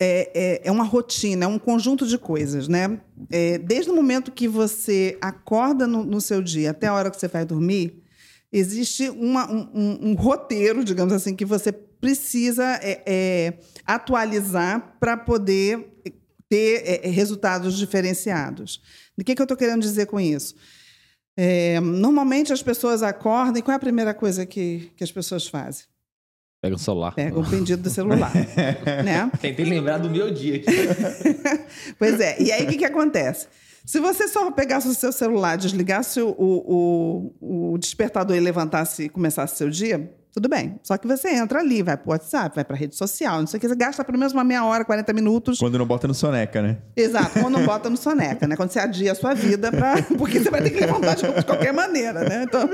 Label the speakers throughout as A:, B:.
A: é, é, é, uma rotina, é um conjunto de coisas, né? É, desde o momento que você acorda no, no, seu dia até a hora que você vai dormir, existe uma, um, um, roteiro, digamos assim, que você precisa é, é, atualizar para poder ter é, resultados diferenciados. O que, que eu estou querendo dizer com isso? normalmente as pessoas acordam e qual é a primeira coisa que, que as pessoas fazem?
B: Pega o celular.
A: Pega o pedido do celular. né?
B: Tentei lembrar do meu dia aqui.
A: pois é. E aí, o que, que acontece? Se você só pegasse o seu celular, desligasse o, o, o despertador e levantasse e começasse seu dia, tudo bem. Só que você entra ali, vai pro WhatsApp, vai pra rede social, não sei o que, você gasta pelo menos uma meia hora, 40 minutos.
C: Quando não bota no soneca, né?
A: Exato, quando não bota no soneca, né? Quando você adia a sua vida, pra... porque você vai ter que levantar de qualquer maneira, né? Então.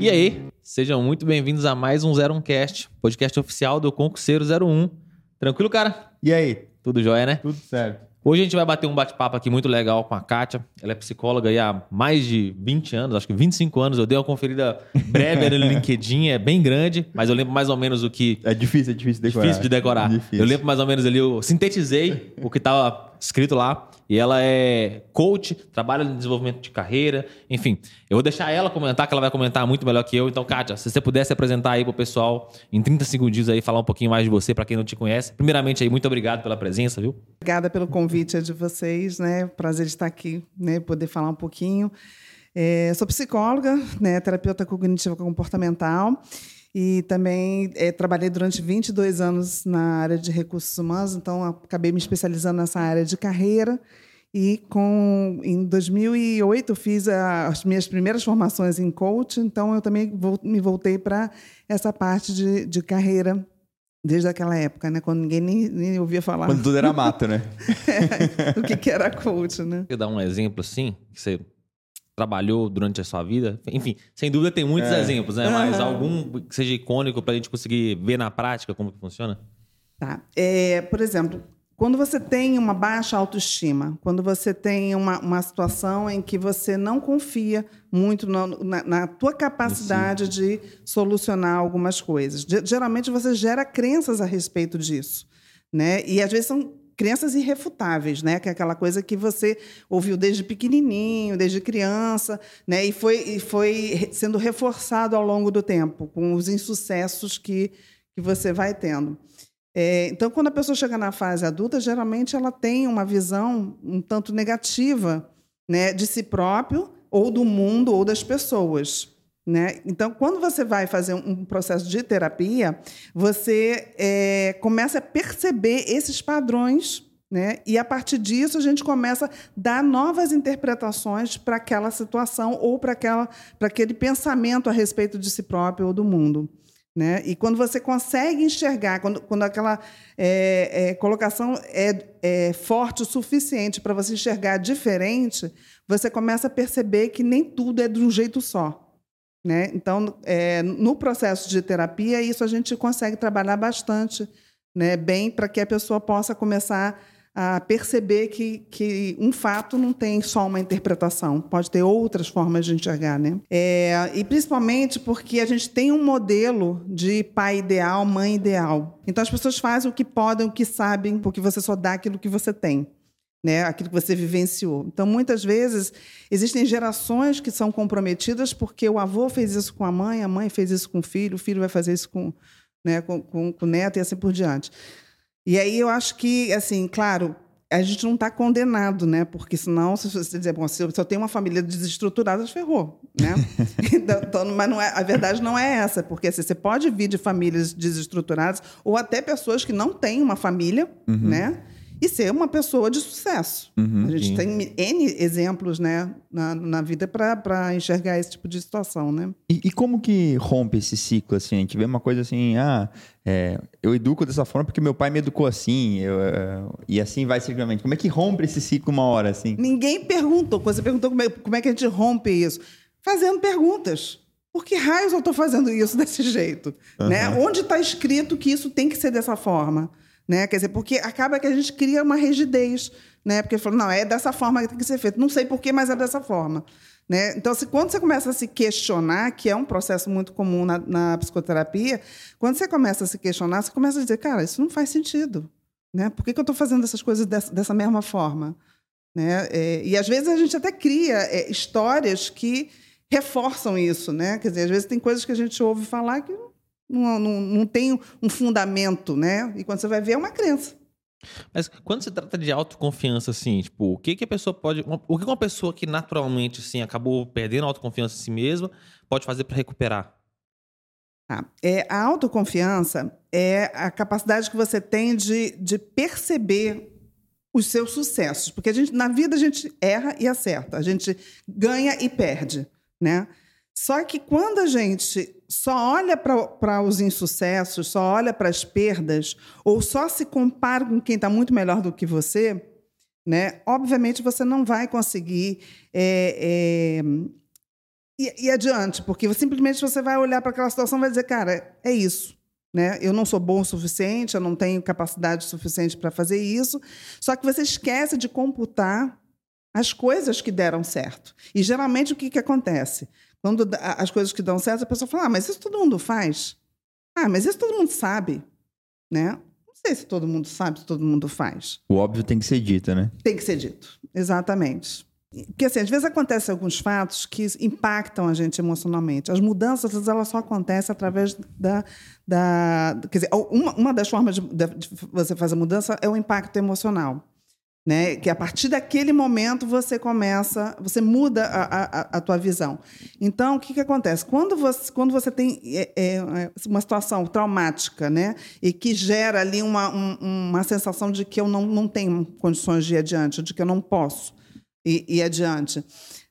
B: E aí, sejam muito bem-vindos a mais um 01 Cast, podcast oficial do Concurseiro 01. Tranquilo, cara?
C: E aí?
B: Tudo jóia, né?
C: Tudo certo.
B: Hoje a gente vai bater um bate-papo aqui muito legal com a Kátia. Ela é psicóloga há mais de 20 anos, acho que 25 anos. Eu dei uma conferida breve no LinkedIn, é bem grande, mas eu lembro mais ou menos o que.
C: É difícil, é difícil de decorar.
B: Difícil de decorar. Difícil. Eu lembro mais ou menos ali, eu sintetizei o que estava escrito lá. E ela é coach, trabalha no desenvolvimento de carreira, enfim. Eu vou deixar ela comentar, que ela vai comentar muito melhor que eu. Então, Kátia, se você pudesse apresentar aí pro pessoal em 30 segundos aí, falar um pouquinho mais de você, para quem não te conhece. Primeiramente aí, muito obrigado pela presença, viu?
A: Obrigada pelo convite de vocês, né? Prazer estar aqui, né? Poder falar um pouquinho. É, sou psicóloga, né? Terapeuta cognitivo comportamental e também é, trabalhei durante 22 anos na área de recursos humanos, então acabei me especializando nessa área de carreira. E com, em 2008 fiz a, as minhas primeiras formações em coach, então eu também vou, me voltei para essa parte de, de carreira desde aquela época, né? Quando ninguém nem, nem ouvia falar.
C: Quando tudo era mato, né?
A: é, o que, que era coach, né?
B: Quer dar um exemplo assim? Que você trabalhou durante a sua vida? Enfim, sem dúvida tem muitos é. exemplos, né? Mas algum que seja icônico para a gente conseguir ver na prática como que funciona?
A: Tá. É, por exemplo, quando você tem uma baixa autoestima, quando você tem uma, uma situação em que você não confia muito na, na, na tua capacidade Sim. de solucionar algumas coisas, geralmente você gera crenças a respeito disso, né? E às vezes são crenças irrefutáveis, né? Que é aquela coisa que você ouviu desde pequenininho, desde criança, né? E foi, e foi sendo reforçado ao longo do tempo com os insucessos que, que você vai tendo. É, então, quando a pessoa chega na fase adulta, geralmente ela tem uma visão um tanto negativa, né? De si próprio ou do mundo ou das pessoas. Né? Então, quando você vai fazer um processo de terapia, você é, começa a perceber esses padrões, né? e a partir disso a gente começa a dar novas interpretações para aquela situação ou para aquele pensamento a respeito de si próprio ou do mundo. Né? E quando você consegue enxergar, quando, quando aquela é, é, colocação é, é forte o suficiente para você enxergar diferente, você começa a perceber que nem tudo é de um jeito só. Né? Então, é, no processo de terapia, isso a gente consegue trabalhar bastante né, bem para que a pessoa possa começar a perceber que, que um fato não tem só uma interpretação, pode ter outras formas de enxergar. Né? É, e principalmente porque a gente tem um modelo de pai ideal, mãe ideal. Então as pessoas fazem o que podem, o que sabem, porque você só dá aquilo que você tem né, aquilo que você vivenciou. Então, muitas vezes, existem gerações que são comprometidas porque o avô fez isso com a mãe, a mãe fez isso com o filho, o filho vai fazer isso com, né, com, com, com o neto e assim por diante. E aí eu acho que, assim, claro, a gente não está condenado, né? Porque senão, se você dizer, bom, se eu tenho uma família desestruturada, ferrou, né? então, mas não é, a verdade não é essa, porque assim, você pode vir de famílias desestruturadas ou até pessoas que não têm uma família, uhum. né? E ser uma pessoa de sucesso. Uhum, a gente sim. tem N exemplos né, na, na vida para enxergar esse tipo de situação. Né?
C: E, e, como que rompe esse ciclo? Assim? A gente vê uma coisa assim, ah, é, eu educo dessa forma porque meu pai me educou assim, eu, é, e assim vai ciclicamente. Como é que rompe esse ciclo uma hora? assim?
A: Ninguém perguntou. Você perguntou como é, como é que a gente rompe isso. Fazendo perguntas. Por que raios eu estou fazendo isso desse jeito? Uhum. Né? Onde está escrito que isso tem que ser dessa forma? Né? Quer dizer, porque acaba que a gente cria uma rigidez, né? Porque falou, não, é dessa forma que tem que ser feito. Não sei porquê, mas é dessa forma. Né? Então, se, quando você começa a se questionar, que é um processo muito comum na, na, psicoterapia, quando você começa a se questionar, você começa a dizer, cara, isso não faz sentido. Né? Por que, que eu estou fazendo essas coisas dessa, dessa mesma forma? Né? É, e às vezes a gente até cria é, histórias que reforçam isso. Né? Quer dizer, às vezes tem coisas que a gente ouve falar que não, não tem um fundamento, né? E quando você vai ver, é uma crença.
B: Mas quando se trata de autoconfiança, assim, tipo, o que, que a pessoa pode. O que uma pessoa que naturalmente, assim, acabou perdendo a autoconfiança em si mesma pode fazer para recuperar?
A: Ah, é, a autoconfiança é a capacidade que você tem de, de perceber os seus sucessos. Porque a gente, na vida a gente erra e acerta, a gente ganha e perde. Né? Só que quando a gente só olha para os insucessos, só olha para as perdas, ou só se compara com quem está muito melhor do que você, né? obviamente você não vai conseguir é, é, ir, ir adiante, porque simplesmente você vai olhar para aquela situação e vai dizer, cara, é isso. Né? Eu não sou bom o suficiente, eu não tenho capacidade suficiente para fazer isso. Só que você esquece de computar as coisas que deram certo. E geralmente o que, que acontece? Quando as coisas que dão certo, a pessoa fala: ah, mas isso todo mundo faz. Ah, mas isso todo mundo sabe. Né? Não sei se todo mundo sabe, se todo mundo faz.
C: O óbvio tem que ser dito, né?
A: Tem que ser dito, exatamente. Porque, assim, às vezes acontecem alguns fatos que impactam a gente emocionalmente. As mudanças, elas só acontecem através da... da quer dizer, uma, uma das formas de, de você fazer mudança é o impacto emocional né? Que a partir daquele momento você começa, você muda a, a, a tua visão. Então, o que, que acontece? Quando você, quando você tem é, é, é, uma situação traumática, né? E que gera ali uma, um, uma sensação de que eu não, não tenho condições de ir adiante, de que eu não posso ir, ir adiante.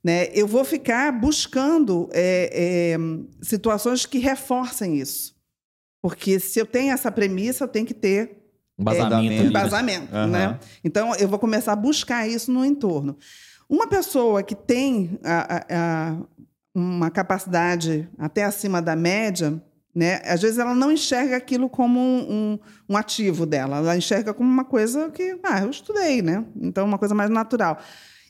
A: Né? Eu vou ficar buscando é, é situações que reforcem isso. Porque se eu tenho essa premissa, eu tenho que ter
B: Embasamento.
A: É, embasamento, uhum. né? Então, eu vou começar a buscar isso no entorno. Uma pessoa que tem a, a, a, uma capacidade até acima da média, né? Às vezes ela não enxerga aquilo como um, um, um, ativo dela, ela enxerga como uma coisa que, ah, eu estudei, né? Então, uma coisa mais natural.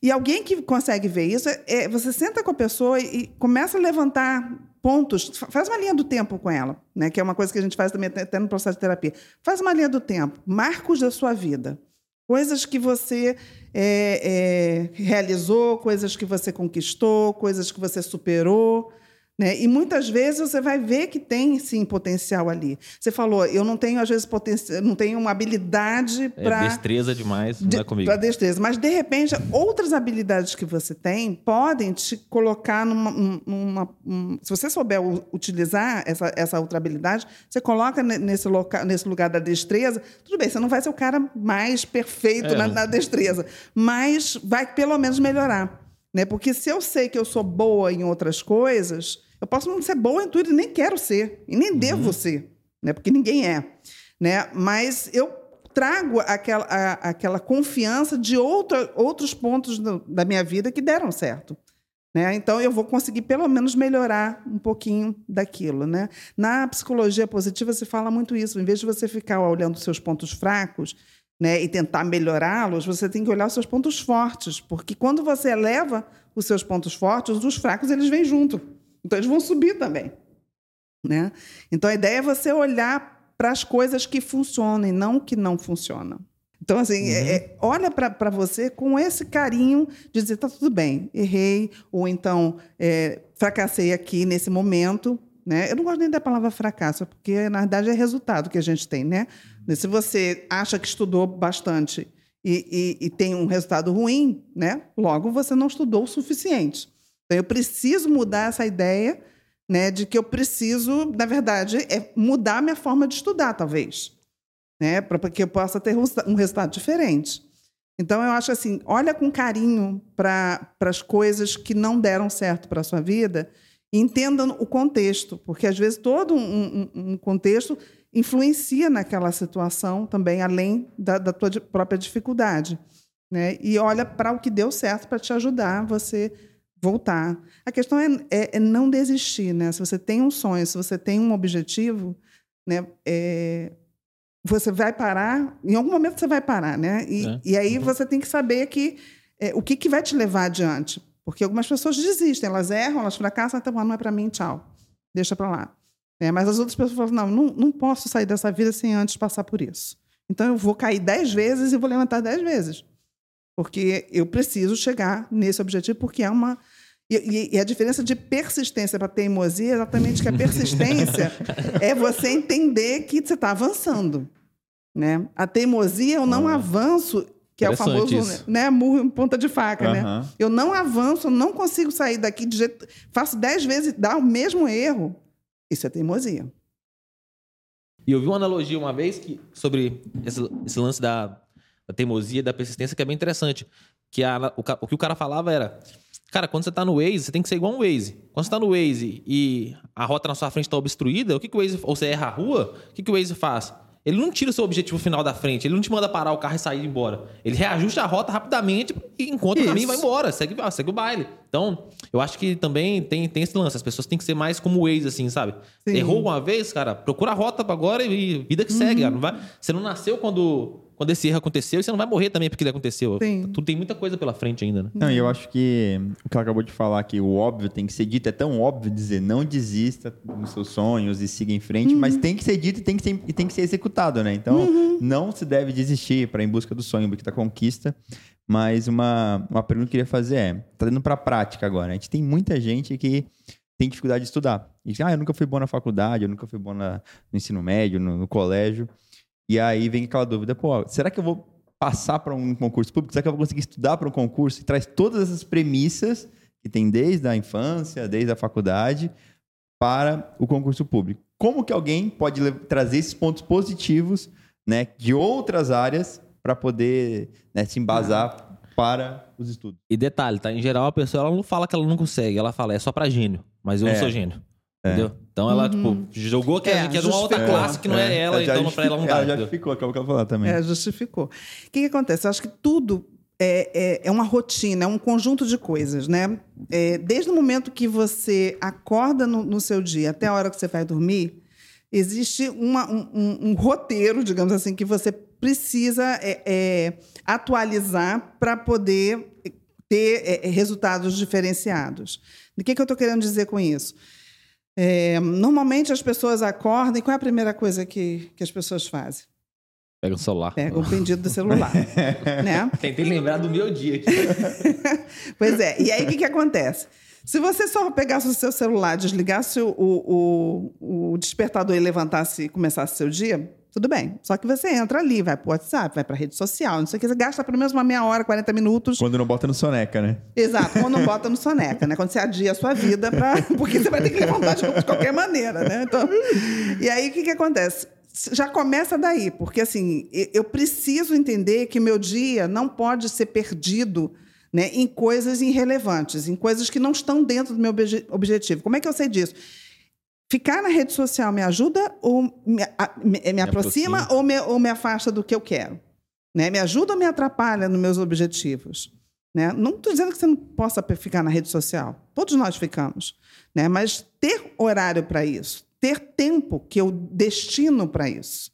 A: E alguém que consegue ver isso, é, é você senta com a pessoa e, e começa a levantar pontos, faz uma linha do tempo com ela, né? que é uma coisa que a gente faz também até no processo de terapia. Faz uma linha do tempo, marcos da sua vida. Coisas que você é, é, realizou, coisas que você conquistou, coisas que você superou. Né? E muitas vezes você vai ver que tem sim potencial ali. Você falou, eu não tenho às vezes potencial, não tenho uma habilidade para
B: é destreza demais, não é comigo. Para
A: destreza, mas de repente outras habilidades que você tem podem te colocar numa, numa um, se você souber utilizar essa, essa outra habilidade, você coloca nesse local, nesse lugar da destreza. Tudo bem, você não vai ser o cara mais perfeito é. na, na destreza, mas vai pelo menos melhorar. Né? Porque se eu sei que eu sou boa em outras coisas, eu posso não ser boa em tudo e nem quero ser, e nem uhum. devo ser, né? porque ninguém é. Né? Mas eu trago aquela, a, aquela confiança de outra, outros pontos do, da minha vida que deram certo. Né? Então, eu vou conseguir, pelo menos, melhorar um pouquinho daquilo. Né? Na psicologia positiva, se fala muito isso. Em vez de você ficar olhando os seus pontos fracos, né, e tentar melhorá-los, você tem que olhar os seus pontos fortes, porque quando você eleva os seus pontos fortes, os fracos eles vêm junto. Então eles vão subir também, né? Então a ideia é você olhar para as coisas que funcionam e não que não funcionam. Então, assim, é, uhum. é, é, olha para você com esse carinho de dizer: tá tudo bem, errei, ou então é, fracassei aqui nesse momento, né? Eu não gosto nem da palavra fracasso, porque na verdade é resultado que a gente tem, né? Se você acha que estudou bastante e, e, e tem um resultado ruim, né? Logo você não estudou o suficiente. Então eu preciso mudar essa ideia, né? De que eu preciso, na verdade, é mudar a minha forma de estudar, talvez, né? Para que eu possa ter um resultado diferente. Então eu acho assim, olha com carinho para as coisas que não deram certo para a sua vida entendam o contexto, porque às vezes todo um, um, um contexto influencia naquela situação também, além da, da tua própria dificuldade. Né? E olha para o que deu certo para te ajudar você voltar. A questão é, é, é, não desistir, né? Se você tem um sonho, se você tem um objetivo, né? É, você vai parar, em algum momento você vai parar, né? E,
B: É.
A: e aí você tem que saber que é, o que, que vai te levar adiante. Porque algumas pessoas desistem, elas erram, elas fracassam, então não é para mim, tchau. Deixa para lá. É, mas as outras pessoas falam, não, não, não posso sair dessa vida sem antes passar por isso. Então eu vou cair dez vezes e vou levantar dez vezes. Porque eu preciso chegar nesse objetivo, porque é uma. E, e- e a diferença de persistência para teimosia é exatamente que a persistência é você entender que você está avançando. Né? A teimosia, eu não avanço, que é o famoso
B: isso.
A: né, murro em ponta de faca. Né?
C: Aham.
A: Eu não avanço, eu não consigo sair daqui de jeito. Faço dez vezes, dá o mesmo erro. Isso é teimosia.
B: E eu vi uma analogia uma vez que, sobre esse, esse lance da, da teimosia e da persistência, que é bem interessante. Que a- o, o que o cara falava era: Cara, quando você tá no Waze, você tem que ser igual um Waze. Quando você tá no Waze e a rota na sua frente tá obstruída, o que, que o Waze. Ou você erra a rua, o que, que o Waze faz? Ele não tira o seu objetivo final da frente, ele não te manda parar o carro e sair embora. Ele reajusta a rota rapidamente e encontra o caminho e vai
A: Isso.
B: embora, segue, segue o baile. Então, eu acho que também tem, tem esse lance. As pessoas têm que ser mais como o Waze, assim, sabe?
A: Sim.
B: Errou uma vez, cara, procura a rota pra agora e vida que segue. cara. Não vai, você não nasceu quando, quando esse erro aconteceu você não vai morrer também porque ele aconteceu.
A: Sim.
B: Tu tem muita coisa pela frente ainda, né?
C: Não, e eu acho que o que ela acabou de falar que o óbvio tem que ser dito, é tão óbvio dizer não desista dos seus sonhos e siga em frente, mas tem que ser dito e tem que ser, e tem que ser executado, né? Então, não se deve desistir para em busca do sonho, em busca da conquista. Mas uma, uma pergunta que eu queria fazer é, tá indo para a prática agora. A gente tem muita gente que tem dificuldade de estudar. E diz, ah, eu nunca fui bom na faculdade, eu nunca fui bom na- no ensino médio, no, no colégio. E aí vem aquela dúvida, pô, será que eu vou passar para um concurso público? Será que eu vou conseguir estudar para um concurso? E traz todas essas premissas que tem desde a infância, desde a faculdade, para o concurso público. Como que alguém pode trazer esses pontos positivos né, de outras áreas para poder né, se embasar para os estudos?
B: E detalhe, tá? Em geral, a pessoa ela não fala que ela não consegue, ela fala, é só pra gênio. Mas eu
C: É.
B: não sou gênio.
C: É.
B: Entendeu? Então ela, tipo, jogou que é,
A: É,
B: que é de uma outra
A: justificou.
B: classe que não é, ela,
C: já
B: então pra ela não dá.
C: Ela já
B: entendeu?
C: ficou, acabou que ela falar também.
A: É, justificou. O que, que acontece? Eu acho que tudo é, é, é uma rotina, é um conjunto de coisas, né? É, desde o momento que você acorda no, no seu dia até a hora que você vai dormir, existe uma- um, um- um roteiro, digamos assim, que você precisa é, é, atualizar para poder ter é, é, resultados diferenciados. O que, que eu estou querendo dizer com isso? É, normalmente as pessoas acordam e qual é a primeira coisa que, que as pessoas fazem?
B: Pega o celular.
A: Pega o pedido do celular, né?
B: Tentei lembrar do meu dia aqui.
A: Pois é. E aí, o que, que acontece? Se você só pegasse o seu celular, desligasse o, o, o despertador e levantasse e começasse seu dia, tudo bem. Só que você entra ali, vai para o WhatsApp, vai para rede social, não sei o que, você gasta pelo menos uma meia hora, 40 minutos.
C: Quando não bota no soneca, né?
A: Exato, quando não bota no soneca, né? Quando você adia a sua vida, pra... porque você vai ter que levantar de de qualquer maneira, né? Então, e aí, o que, que acontece? Já começa daí, porque assim, eu preciso entender que meu dia não pode ser perdido né, em coisas irrelevantes, em coisas que não estão dentro do meu obje- objetivo. Como é que eu sei disso? Ficar na rede social me ajuda ou me, a- me- me aproxima,
B: aproxima.
A: ou me, ou me afasta do que eu quero? Né? Me ajuda ou me atrapalha nos meus objetivos? Né? Não estou dizendo que você não possa ficar na rede social. Todos nós ficamos. Né? Mas ter horário para isso, ter tempo que eu destino para isso.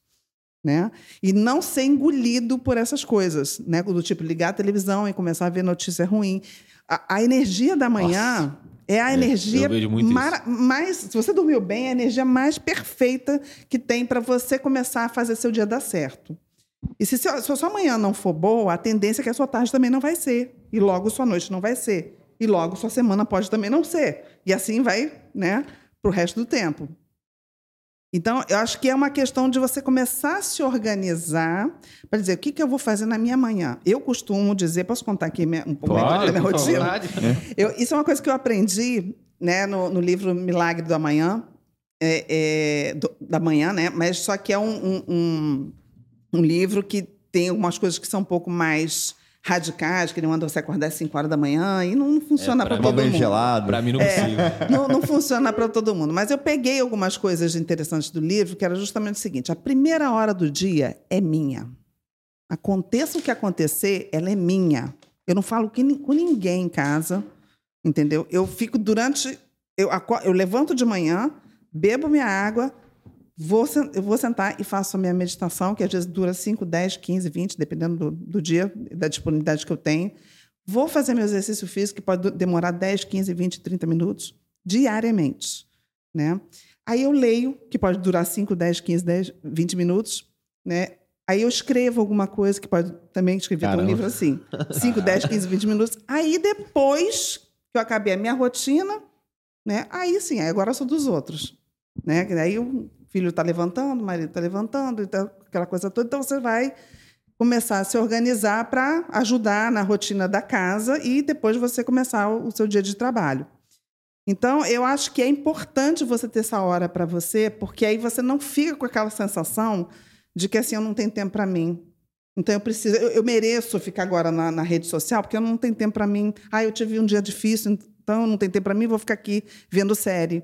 A: Né? E não ser engolido por essas coisas, né? Do tipo ligar a televisão e começar a ver notícia ruim. A, a energia da manhã é a
B: É,
A: energia mara- mais. Se você dormiu bem, é a energia mais perfeita que tem para você começar a fazer seu dia dar certo. E se, seu- se a sua manhã não for boa, a tendência é que a sua tarde também não vai ser. E logo sua noite não vai ser. E logo sua semana pode também não ser. E assim vai, né, para o resto do tempo. Então, eu acho que é uma questão de você começar a se organizar para dizer o que, que eu vou fazer na minha manhã. Eu costumo dizer, posso contar aqui minha- um pouco da minha rotina? Eu- isso é uma coisa que eu aprendi né, no, no livro Milagre do Amanhã, é, é, do- da manhã, né? Mas só que é um, um, um- um livro que tem algumas coisas que são um pouco mais radicais, que ele manda você acordar às 5 horas da manhã e não funciona
B: É,
A: para todo
C: banho
A: mundo.
C: gelado.
B: Pra mim não consigo.
A: Não, não funciona para todo mundo. Mas eu peguei algumas coisas interessantes do livro, que era justamente o seguinte: a primeira hora do dia é minha. Aconteça o que acontecer, ela é minha. Eu não falo com ninguém em casa, entendeu? Eu fico durante. Eu, eu levanto de manhã, bebo minha água, vou, eu vou sentar e faço a minha meditação, que às vezes dura 5, 10, 15, 20, dependendo do, do dia, da disponibilidade que eu tenho. Vou fazer meu exercício físico, que pode demorar 10, 15, 20, 30 minutos, diariamente. Né? Aí eu leio, que pode durar 5, 10, 15, 10, 20 minutos. Né? Aí eu escrevo alguma coisa, que pode também escrever um livro assim. 5, 10, 15, 20 minutos. Aí depois que eu acabei a minha rotina, né? aí sim, agora eu sou dos outros. Né? Aí o filho está levantando, o marido está levantando, então, aquela coisa toda. Então você vai começar a se organizar para ajudar na rotina da casa e depois você começar o seu dia de trabalho. Então, eu acho que é importante você ter essa hora para você, porque aí você não fica com aquela sensação de que assim, eu não tenho tempo para mim. Então, eu preciso, eu, eu mereço ficar agora na, na, rede social, porque eu não tenho tempo para mim. Ah, eu tive um dia difícil, então não tenho tempo para mim, vou ficar aqui vendo série.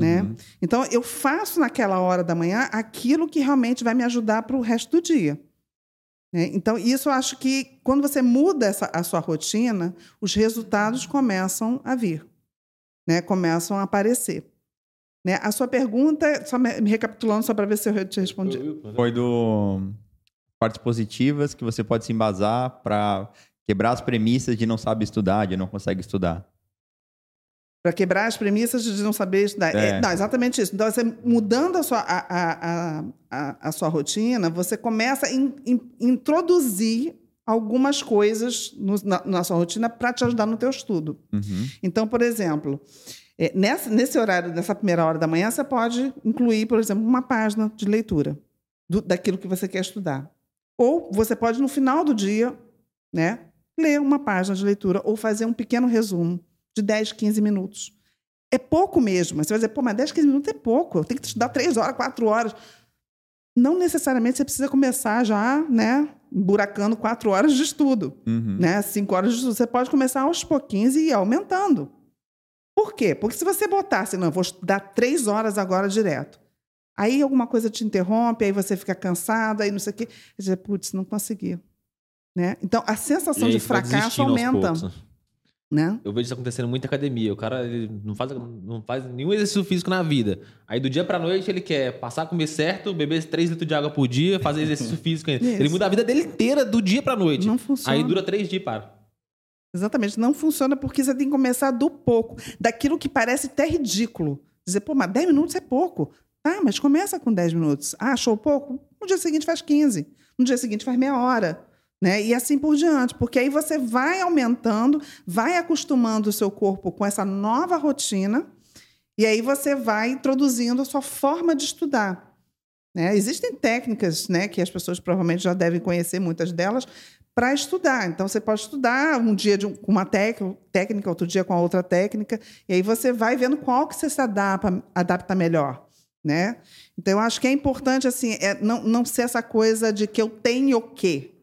A: Né? Uhum. Então, eu faço naquela hora da manhã aquilo que realmente vai me ajudar para o resto do dia. Né? Então, isso eu acho que quando você muda essa, a sua rotina, os resultados começam a vir né, começam a aparecer. Né? A sua pergunta, só me, recapitulando, só para ver se eu te respondi.
C: Foi do partes positivas que você pode se embasar para quebrar as premissas de não sabe estudar, de não consegue estudar.
A: Para quebrar as premissas de não saber estudar. É. É, não, exatamente isso. Então, você mudando a sua, a, a, a, a sua rotina, você começa a in, in, introduzir algumas coisas no, na, na, sua rotina para te ajudar no teu estudo. Uhum. Então, por exemplo, é, nessa, nesse horário, nessa primeira hora da manhã, você pode incluir, por exemplo, uma página de leitura do, daquilo que você quer estudar. Ou você pode, no final do dia, né, ler uma página de leitura ou fazer um pequeno resumo de 10, 15 minutos. É pouco mesmo. Você vai dizer, pô, mas 10, 15 minutos é pouco. Eu tenho que estudar 3 horas, 4 horas. Não necessariamente você precisa começar já, né, buracando quatro horas de estudo, uhum. né? Cinco horas de estudo. Você pode começar aos pouquinhos e ir aumentando. Por quê? Porque se você botasse, não, eu vou estudar três horas agora direto. Aí alguma coisa te interrompe, aí você fica cansado, aí não sei o quê. Você diz, putz, não consegui. Né? Então, a sensação de fracasso aumenta. Né?
B: Eu vejo isso acontecendo muito em academia. O cara não faz, não faz nenhum exercício físico na vida. Aí do dia pra noite ele quer passar a comer certo, beber 3 litros de água por dia, fazer exercício físico. Ele muda a vida dele inteira do dia pra noite.
A: Não funciona.
B: Aí dura três dias e para.
A: Exatamente. Não funciona porque você tem que começar do pouco. Daquilo que parece até ridículo. Dizer, pô, mas 10 minutos é pouco. Ah, mas começa com 10 minutos. Ah, achou pouco? No dia seguinte faz 15. No dia seguinte faz meia hora. Né? E assim por diante, porque aí você vai aumentando, vai acostumando o seu corpo com essa nova rotina, e aí você vai introduzindo a sua forma de estudar. Né? Existem técnicas né, que as pessoas provavelmente já devem conhecer, muitas delas, para estudar. Então, você pode estudar um dia com uma técnica, outro dia com a outra técnica, e aí você vai vendo qual que você se adapta, adapta melhor. Né? Então, eu acho que é importante assim, é não, não ser essa coisa de que eu tenho o quê.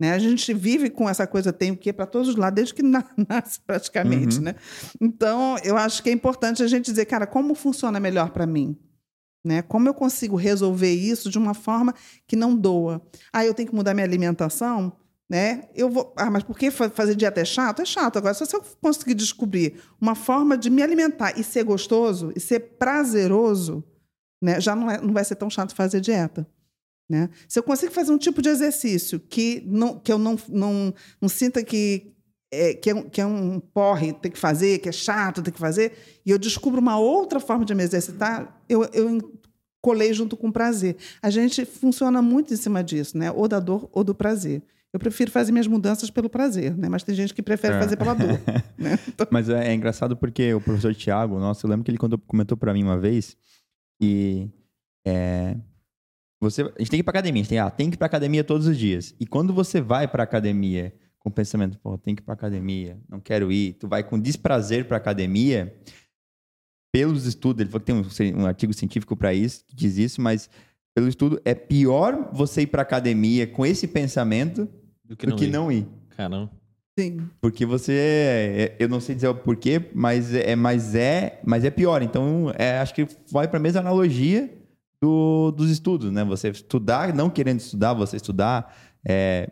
A: Né? A gente vive com essa coisa, tem o quê para todos os lados, desde que nasce praticamente. Uhum. Né? Então, eu acho que é importante a gente dizer, cara, como funciona melhor para mim? Né? Como eu consigo resolver isso de uma forma que não doa? Ah, eu tenho que mudar minha alimentação? Né? Eu vou, ah, mas por que fazer dieta é chato? É chato. Agora, se eu conseguir descobrir uma forma de me alimentar e ser gostoso, e ser prazeroso, né? já não, é, não vai ser tão chato fazer dieta. Né? Se eu consigo fazer um tipo de exercício que, não, que eu não, não, não sinta que é, que, é um, que é um porre ter que fazer, que é chato ter que fazer, e eu descubro uma outra forma de me exercitar, eu, eu colei junto com o prazer. A gente funciona muito em cima disso, né? ou da dor ou do prazer. Eu prefiro fazer minhas mudanças pelo prazer, né? mas tem gente que prefere é. fazer pela dor. né?
C: então... Mas é, é, engraçado porque o professor Tiago, nossa, eu lembro que ele comentou para mim uma vez que é, você, a gente tem que ir pra academia, a gente tem, ah, tem que ir pra academia todos os dias. E quando você vai pra academia com o pensamento, pô, tem que ir pra academia, não quero ir, tu vai com desprazer pra academia, pelos estudos, ele falou que tem um, um artigo científico para isso, que diz isso, mas pelo estudo, é pior você ir pra academia com esse pensamento do que, do não, que ir. não ir.
B: Caramba.
A: Sim.
C: Porque você, é, eu não sei dizer o porquê, mas é, mas é, mas é pior. Então, é, acho que vai para a mesma analogia do, dos estudos, né? Você estudar, não querendo estudar, você estudar é,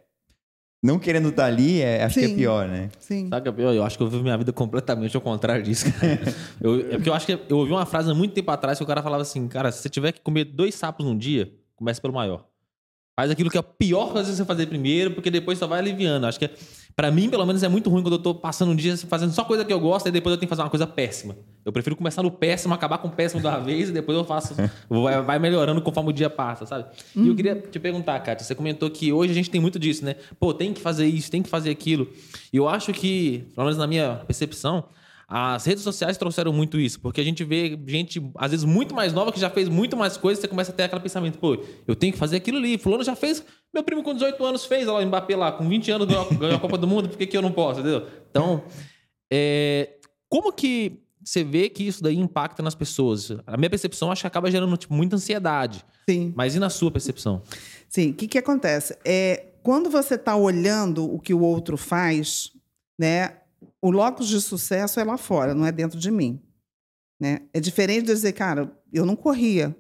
C: não querendo estar ali, é, acho que é
A: Sim.
C: pior, né?
A: Sim.
B: Sabe, Gabriel? Eu acho que eu vivo minha vida completamente ao contrário disso, cara. Eu- é porque eu acho que eu ouvi uma frase há muito tempo atrás que o cara falava assim, cara, se você tiver que comer dois sapos num dia, comece pelo maior. Faz aquilo que é a pior coisa você fazer primeiro, porque depois só vai aliviando. Acho que, é- pra mim, pelo menos, é muito ruim quando eu tô passando um dia fazendo só coisa que eu gosto e depois eu tenho que fazer uma coisa péssima. Eu prefiro começar no péssimo, acabar com o péssimo uma vez e depois eu faço. vai, vai melhorando conforme o dia passa, sabe? E eu queria te perguntar, Kátia, você comentou que hoje a gente tem muito disso, né? Pô, tem que fazer isso, tem que fazer aquilo. E eu acho que, pelo menos na minha percepção, as redes sociais trouxeram muito isso, porque a gente vê gente, às vezes, muito mais nova que já fez muito mais coisas, você começa a ter aquele pensamento, pô, eu tenho que fazer aquilo ali. Fulano já fez, meu primo com 18 anos fez, lá, Mbappé lá, com 20 anos ganhou, ganhou a Copa do Mundo, por que, que eu não posso, entendeu? Então, é, como que você vê que isso daí impacta nas pessoas? A minha percepção acho que acaba gerando tipo, muita ansiedade.
A: Sim.
B: Mas e na sua percepção?
A: Sim, o que, que acontece? É, quando você está olhando o que o outro faz, né, o locus de sucesso é lá fora, não é dentro de mim. Né? É diferente de dizer, cara, eu não corria.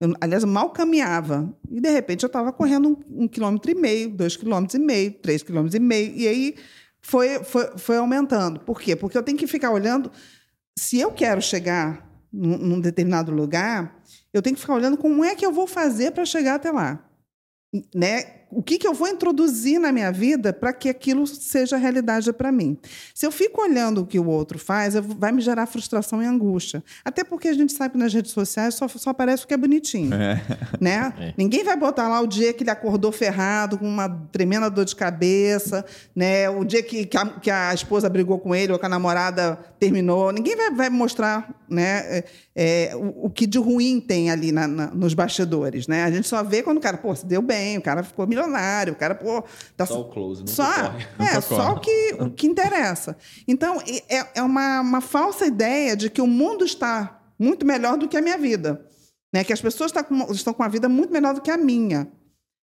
A: Eu, aliás, mal caminhava. E, de repente, eu estava correndo um, um quilômetro e meio, dois quilômetros e meio, três quilômetros e meio. E aí foi, foi, foi aumentando. Por quê? Porque eu tenho que ficar olhando. Se eu quero chegar num, num determinado lugar, eu tenho que ficar olhando como é que eu vou fazer para chegar até lá né? O que, que eu vou introduzir na minha vida para que aquilo seja realidade para mim? Se eu fico olhando o que o outro faz, vai me gerar frustração e angústia. Até porque a gente sabe que nas redes sociais só, só aparece o que é bonitinho. Né?
B: É.
A: Ninguém vai botar lá o dia que ele acordou ferrado, com uma tremenda dor de cabeça, né? o dia que, que, a, que a esposa brigou com ele ou que a namorada terminou. Ninguém vai, vai mostrar né, é, é, o, o que de ruim tem ali na- na- nos bastidores. Né? A gente só vê quando o cara, pô, se deu bem, o cara ficou milionário, o cara, pô, tá
B: Só o close, não
A: só, é,
C: Não
A: só o que, o que interessa. Então, é, é uma, uma falsa ideia de que o mundo está muito melhor do que a minha vida. Né? Que as pessoas estão com, estão com uma vida muito melhor do que a minha.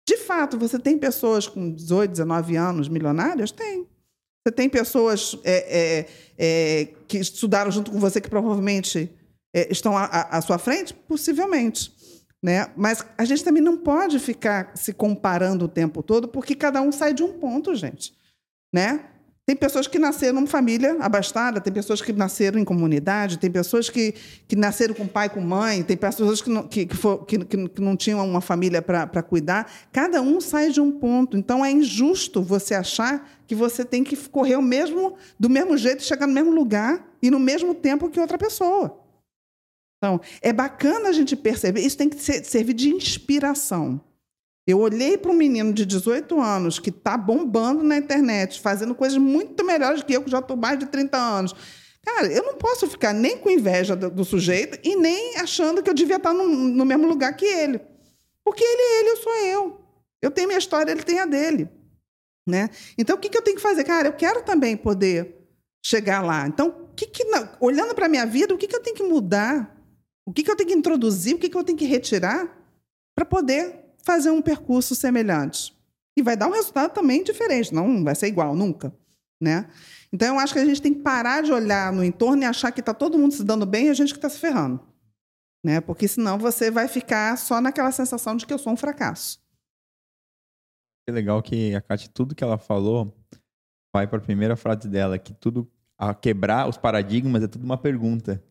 A: De fato, você tem pessoas com 18, 19 anos milionárias? Tem. Você tem pessoas é, é, é, que estudaram junto com você que provavelmente é, estão à- à sua frente? Possivelmente. Né? Mas a gente também não pode ficar se comparando o tempo todo, porque cada um sai de um ponto, gente. Né? Tem pessoas que nasceram numa família abastada, tem pessoas que nasceram em comunidade, tem pessoas que, que nasceram com pai, com mãe, tem pessoas que não, que, que, for- que- que não tinham uma família para cuidar. Cada um sai de um ponto. Então é injusto você achar que você tem que correr o mesmo, do mesmo jeito, chegar no mesmo lugar e no mesmo tempo que outra pessoa. Então, é bacana a gente perceber, isso tem que ser- servir de inspiração. Eu olhei para um menino de 18 anos que está bombando na internet, fazendo coisas muito melhores que eu, que já estou mais de 30 anos. Cara, eu não posso ficar nem com inveja do, do sujeito e nem achando que eu devia estar no, no mesmo lugar que ele. Porque ele é ele, eu sou eu. Eu tenho minha história, ele tem a dele. Né? Então, o que, que eu tenho que fazer? Cara, eu quero também poder chegar lá. Então, que que olhando para a minha vida, o que, que eu tenho que mudar? O que, que eu tenho que introduzir? O que, que eu tenho que retirar para poder fazer um percurso semelhante? E vai dar um resultado também diferente, não vai ser igual nunca. Né? Então, eu acho que a gente tem que parar de olhar no entorno e achar que está todo mundo se dando bem e a gente que está se ferrando. Né? Porque senão você vai ficar só naquela sensação de que eu sou um fracasso.
C: É legal que a Kátia, tudo que ela falou, vai para a primeira frase dela, que tudo, a quebrar os paradigmas é tudo uma pergunta.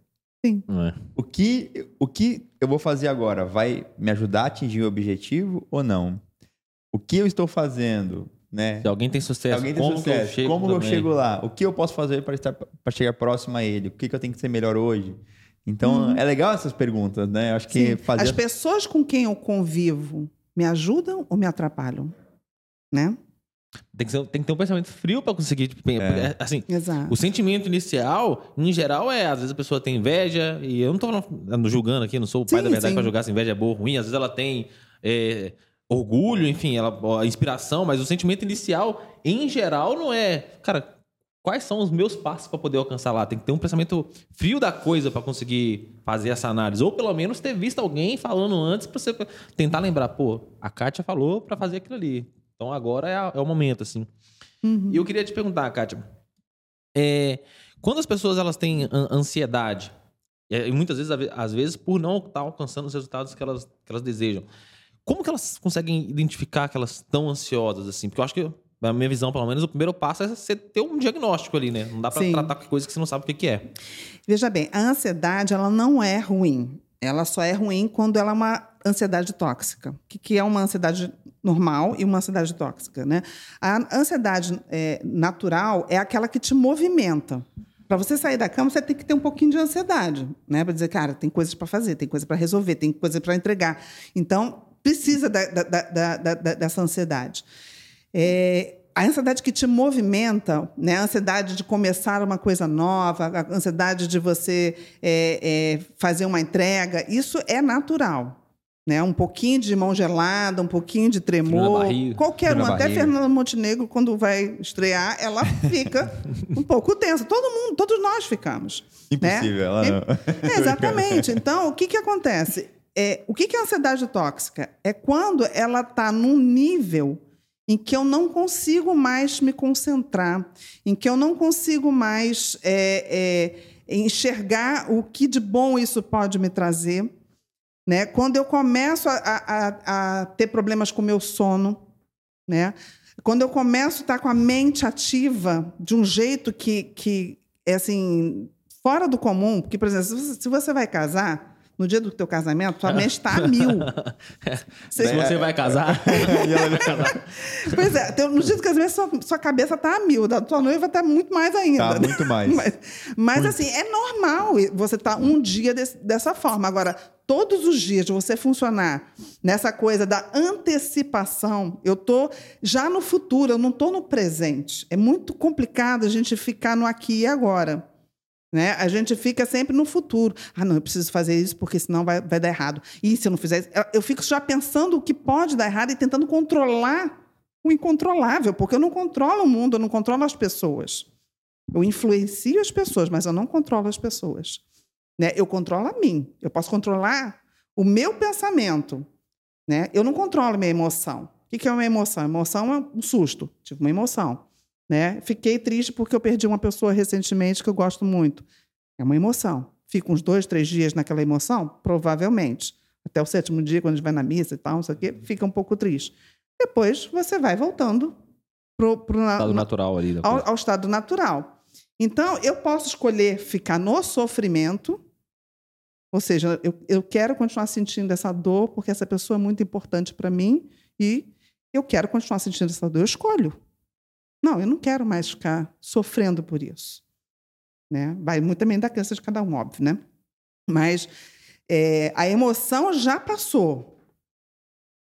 B: É.
C: O que, o que eu vou fazer agora vai me ajudar a atingir o objetivo ou não? O que eu estou fazendo, né?
B: Se alguém tem sucesso,
C: alguém tem
B: como
C: sucesso,
B: eu chego
C: como eu chego lá? O que eu posso fazer para estar para chegar próximo a ele? O que, que eu tenho que ser melhor hoje? Então, é legal essas perguntas, né? Eu acho que
A: Sim.
C: fazer
A: As pessoas com quem eu convivo me ajudam ou me atrapalham? Né?
B: Tem que, ser- tem que ter um pensamento frio para conseguir. Tipo,
C: É.
B: Assim,
A: Exato.
B: o sentimento inicial, em geral, é às vezes a pessoa tem inveja, e eu não tô falando- julgando aqui, não sou o pai
A: Sim,
B: da verdade para julgar se inveja é boa ou ruim. Às vezes ela tem é, orgulho, enfim, ela, a inspiração, mas o sentimento inicial, em geral, não é. Cara, quais são os meus passos para poder alcançar lá? Tem que ter um pensamento frio da coisa para conseguir fazer essa análise. Ou pelo menos ter visto alguém falando antes para você tentar lembrar, pô, a Kátia falou para fazer aquilo ali. Então agora é, a- é o momento, assim.
A: Uhum.
B: E eu queria te perguntar, Kátia, é, quando as pessoas elas têm an- ansiedade, e muitas vezes, às vezes, por não estar alcançando os resultados que elas, que elas desejam, como que elas conseguem identificar que elas estão ansiosas, assim? Porque eu acho que na minha visão, pelo menos, o primeiro passo é você ter um diagnóstico ali, né? Não dá
A: Sim.
B: tratar com coisa que você não sabe o que, que é.
A: Veja bem, a ansiedade ela não é ruim. Ela só é ruim quando ela é uma ansiedade tóxica. O que, que é uma ansiedade normal e uma ansiedade tóxica, né? A ansiedade é, natural é aquela que te movimenta. Para você sair da cama, você tem que ter um pouquinho de ansiedade, né? Para dizer, cara, tem coisas para fazer, tem coisa para resolver, tem coisa para entregar. Então, precisa da- da- da- dessa ansiedade. É, a ansiedade que te movimenta, né? a ansiedade de começar uma coisa nova, a ansiedade de você é, é, fazer uma entrega, isso é natural. Né? Um pouquinho de mão gelada, um pouquinho de tremor.
B: barriga.
A: Qualquer um, até. Fernanda Montenegro, quando vai estrear, ela fica um pouco tensa. Todo mundo, todos nós ficamos. né?
C: Impossível, ela não.
A: É, exatamente. Então, o que, que acontece? É, o que, que é ansiedade tóxica? É quando ela está num nível em que eu não consigo mais me concentrar, em que eu não consigo mais é, é, enxergar o que de bom isso pode me trazer. Né? Quando eu começo a, a- a ter problemas com o meu sono, né? quando eu começo a estar com a mente ativa de um jeito que, que é assim, fora do comum, porque, por exemplo, se você, vai casar, no dia do teu casamento, tua mente está a mil. Você-
B: Se você vai casar,
C: E ela vai casar.
A: Pois é, teu- no dia do casamento, sua, sua cabeça está a mil, da tua noiva está muito mais ainda.
C: Tá, muito mais.
A: Mas, mas, assim, é normal você estar um dia desse- dessa forma. Agora, todos os dias de você funcionar nessa coisa da antecipação, eu tô já no futuro, eu não tô no presente. É muito complicado a gente ficar no aqui e agora. Né? A gente fica sempre no futuro. Ah, não, eu preciso fazer isso porque senão vai, vai dar errado. E se eu não fizer isso? Eu- fico já pensando o que pode dar errado e tentando controlar o incontrolável, porque eu não controlo o mundo, eu não controlo as pessoas. Eu influencio as pessoas, mas eu não controlo as pessoas. Né? Eu controlo a mim. Eu posso controlar o meu pensamento. Né? Eu não controlo minha emoção. O que que é uma emoção? Emoção é um susto. Tive uma emoção. Né? Fiquei triste porque eu perdi uma pessoa recentemente que eu gosto muito. É uma emoção. Fico uns dois, três dias naquela emoção? Provavelmente. Até o sétimo dia, quando a gente vai na missa e tal, não sei o quê, fica um pouco triste. Depois você vai voltando pro, pro, na-
B: estado
A: na-
B: natural ali.
A: Ao, ao estado natural. Então, eu posso escolher ficar no sofrimento, ou seja, eu, eu quero continuar sentindo essa dor porque essa pessoa é muito importante para mim e eu quero continuar sentindo essa dor. Eu escolho. Não, eu não quero mais ficar sofrendo por isso. Né? Vai muito também da crença de cada um, óbvio, né? Mas é, a emoção já passou.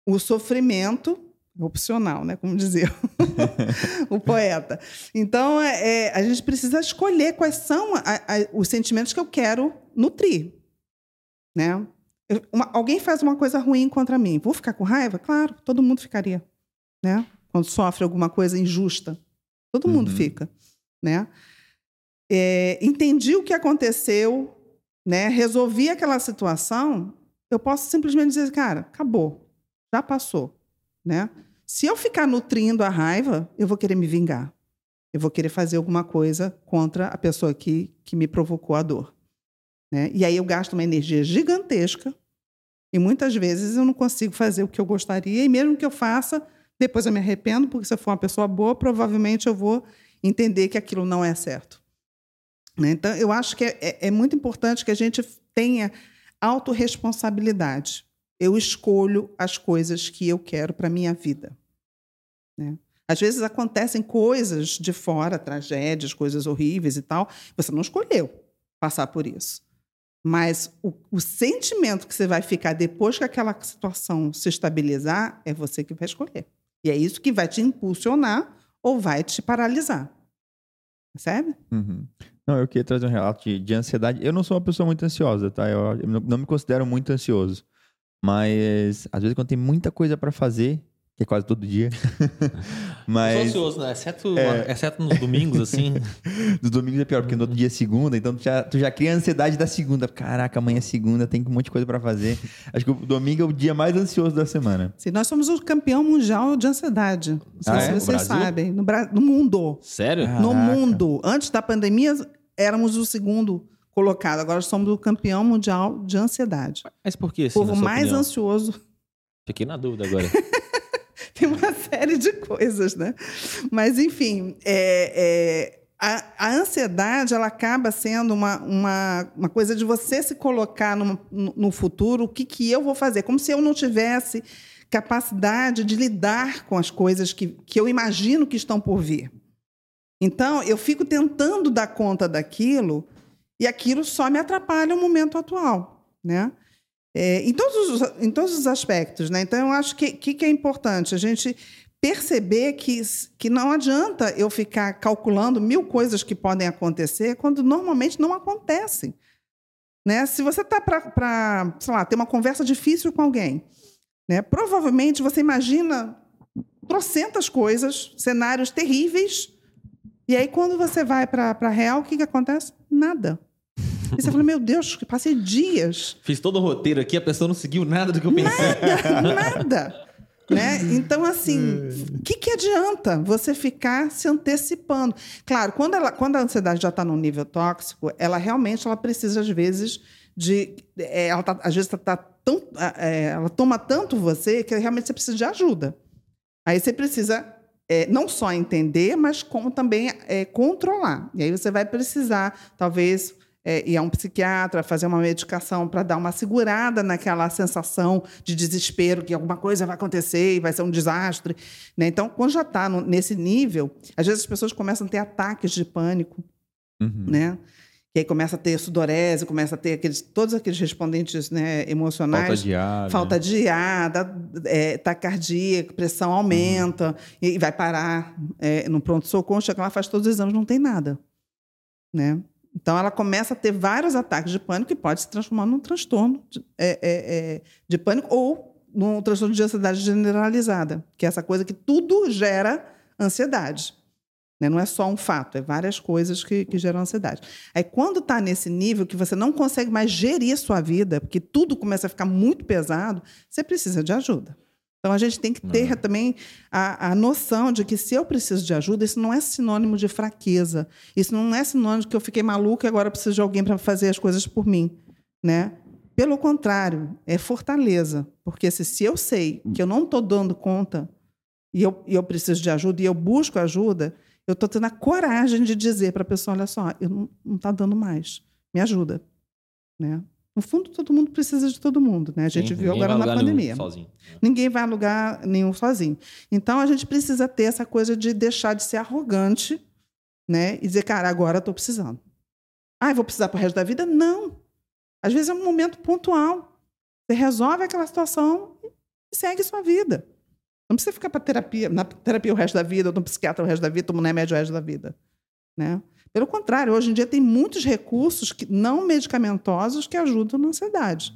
A: O sofrimento opcional, né? Como dizia o poeta. Então, é, é, a gente precisa escolher quais são a- a- os sentimentos que eu quero nutrir. Né? Uma- alguém faz uma coisa ruim contra mim. Vou ficar com raiva? Claro, todo mundo ficaria. Né? Quando sofre alguma coisa injusta. Todo mundo
C: Uhum.
A: fica. Né? É, entendi o que aconteceu, né? resolvi aquela situação, eu posso simplesmente dizer, cara, acabou, já passou. Né? Se eu ficar nutrindo a raiva, eu vou querer me vingar. Eu vou querer fazer alguma coisa contra a pessoa que, que me provocou a dor. Né? E aí eu gasto uma energia gigantesca e muitas vezes eu não consigo fazer o que eu gostaria e mesmo que eu faça, depois eu me arrependo, porque se eu for uma pessoa boa, provavelmente eu vou entender que aquilo não é certo. Né? Então, eu acho que é, é- é muito importante que a gente tenha autorresponsabilidade. Eu escolho as coisas que eu quero para a minha vida. né? Às vezes acontecem coisas de fora, tragédias, coisas horríveis e tal. Você não escolheu passar por isso. Mas o, o sentimento que você vai ficar depois que aquela situação se estabilizar é você que vai escolher. E é isso que vai te impulsionar ou vai te paralisar. Percebe?
C: Uhum. Não, eu queria trazer um relato de, de ansiedade. Eu não sou uma pessoa muito ansiosa, tá? Eu, eu não, me considero muito ansioso. Mas, às vezes, quando tem muita coisa pra fazer, que é quase todo dia.
B: Eu sou
C: mas
B: ansioso, né? Exceto, exceto nos domingos, assim.
C: nos domingos é pior, porque no outro dia é segunda, então tu já, tu já cria a ansiedade da segunda. Caraca, amanhã é segunda, tem um monte de coisa pra fazer. Acho que o domingo é o dia mais ansioso da semana.
A: Sim, nós somos o campeão mundial de ansiedade. Não sei
C: Ah,
A: se
C: é?
B: No
A: vocês sabem. No, Bra- no mundo.
B: Sério?
C: Ah.
A: No
C: Caraca.
A: mundo. Antes da pandemia, éramos o segundo colocado. Agora somos o campeão mundial de ansiedade.
B: Mas por que,
A: O
B: assim,
A: povo
B: na sua
A: mais
B: opinião?
A: ansioso.
B: Fiquei na dúvida agora.
A: tem uma série de coisas, né? Mas, enfim, é, é, a, a, ansiedade ela acaba sendo uma, uma, uma coisa de você se colocar no, no futuro, o que, que eu vou fazer, como se eu não tivesse capacidade de lidar com as coisas que, que eu imagino que estão por vir. Então, eu fico tentando dar conta daquilo e aquilo só me atrapalha no momento atual, né? É, em, todos os, em todos os aspectos, né? Então, eu acho que, que, que é importante a gente perceber que, que não adianta eu ficar calculando mil coisas que podem acontecer quando normalmente não acontecem. Né? Se você está para, sei lá, ter uma conversa difícil com alguém, né? Provavelmente você imagina trocentas coisas, cenários terríveis, e aí quando você vai para a real, o que, que acontece? Nada. E você fala, meu Deus, passei dias.
B: Fiz todo o roteiro aqui, a pessoa não seguiu nada do que eu pensei.
A: Nada, nada. Né? Então, assim, o que, que adianta você ficar se antecipando? Claro, quando, ela, quando a ansiedade já está num nível tóxico, ela realmente ela precisa, às vezes, de. É, ela tá, às vezes tá, tá tão, é, ela toma tanto você que realmente você precisa de ajuda. Aí você precisa é, não só entender, mas como também é, controlar. E aí você vai precisar, talvez, é, ir a um psiquiatra, fazer uma medicação para dar uma segurada naquela sensação de desespero, que alguma coisa vai acontecer e vai ser um desastre. Né? Então, quando já está nesse nível, às vezes as pessoas começam a ter ataques de pânico. Uhum. Né? que aí começa a ter sudorese, começa a ter aqueles, todos aqueles respondentes né, emocionais.
C: Falta de ar.
A: Falta né? de ar, da, é, taquicardia, pressão aumenta, uhum. e vai parar é, no pronto-socorro, chega lá, faz todos os exames, não tem nada. Né? Então, ela começa a ter vários ataques de pânico que pode se transformar num transtorno de, é, é, é de pânico ou num transtorno de ansiedade generalizada, que é essa coisa que tudo gera ansiedade. Né? Não é só um fato, é várias coisas que, que geram ansiedade. Aí, quando está nesse nível que você não consegue mais gerir sua vida, porque tudo começa a ficar muito pesado, você precisa de ajuda. Então, a gente tem que ter também a, a noção de que se eu preciso de ajuda, isso não é sinônimo de fraqueza. Isso não é sinônimo de que eu fiquei maluca e agora preciso de alguém para fazer as coisas por mim. Né? Pelo contrário, é fortaleza. Porque se, se eu sei que eu não estou dando conta e eu, e eu preciso de ajuda e eu busco ajuda, eu estou tendo a coragem de dizer para a pessoa: olha só, eu não está dando mais, me ajuda. Né? No fundo, todo mundo precisa de todo mundo, né? A gente Sim, viu agora na pandemia. Sozinho. Ninguém vai alugar nenhum sozinho. Então, a gente precisa ter essa coisa de deixar de ser arrogante, né? E dizer, cara, agora estou precisando. Ah, vou precisar para o resto da vida? Não. Às vezes é um momento pontual. Você resolve aquela situação e segue sua vida. Não precisa ficar para terapia, na terapia o resto da vida, ou no psiquiatra o resto da vida, tomando remédio o resto da vida. Né? Pelo contrário, hoje em dia tem muitos recursos que, não medicamentosos que ajudam na ansiedade.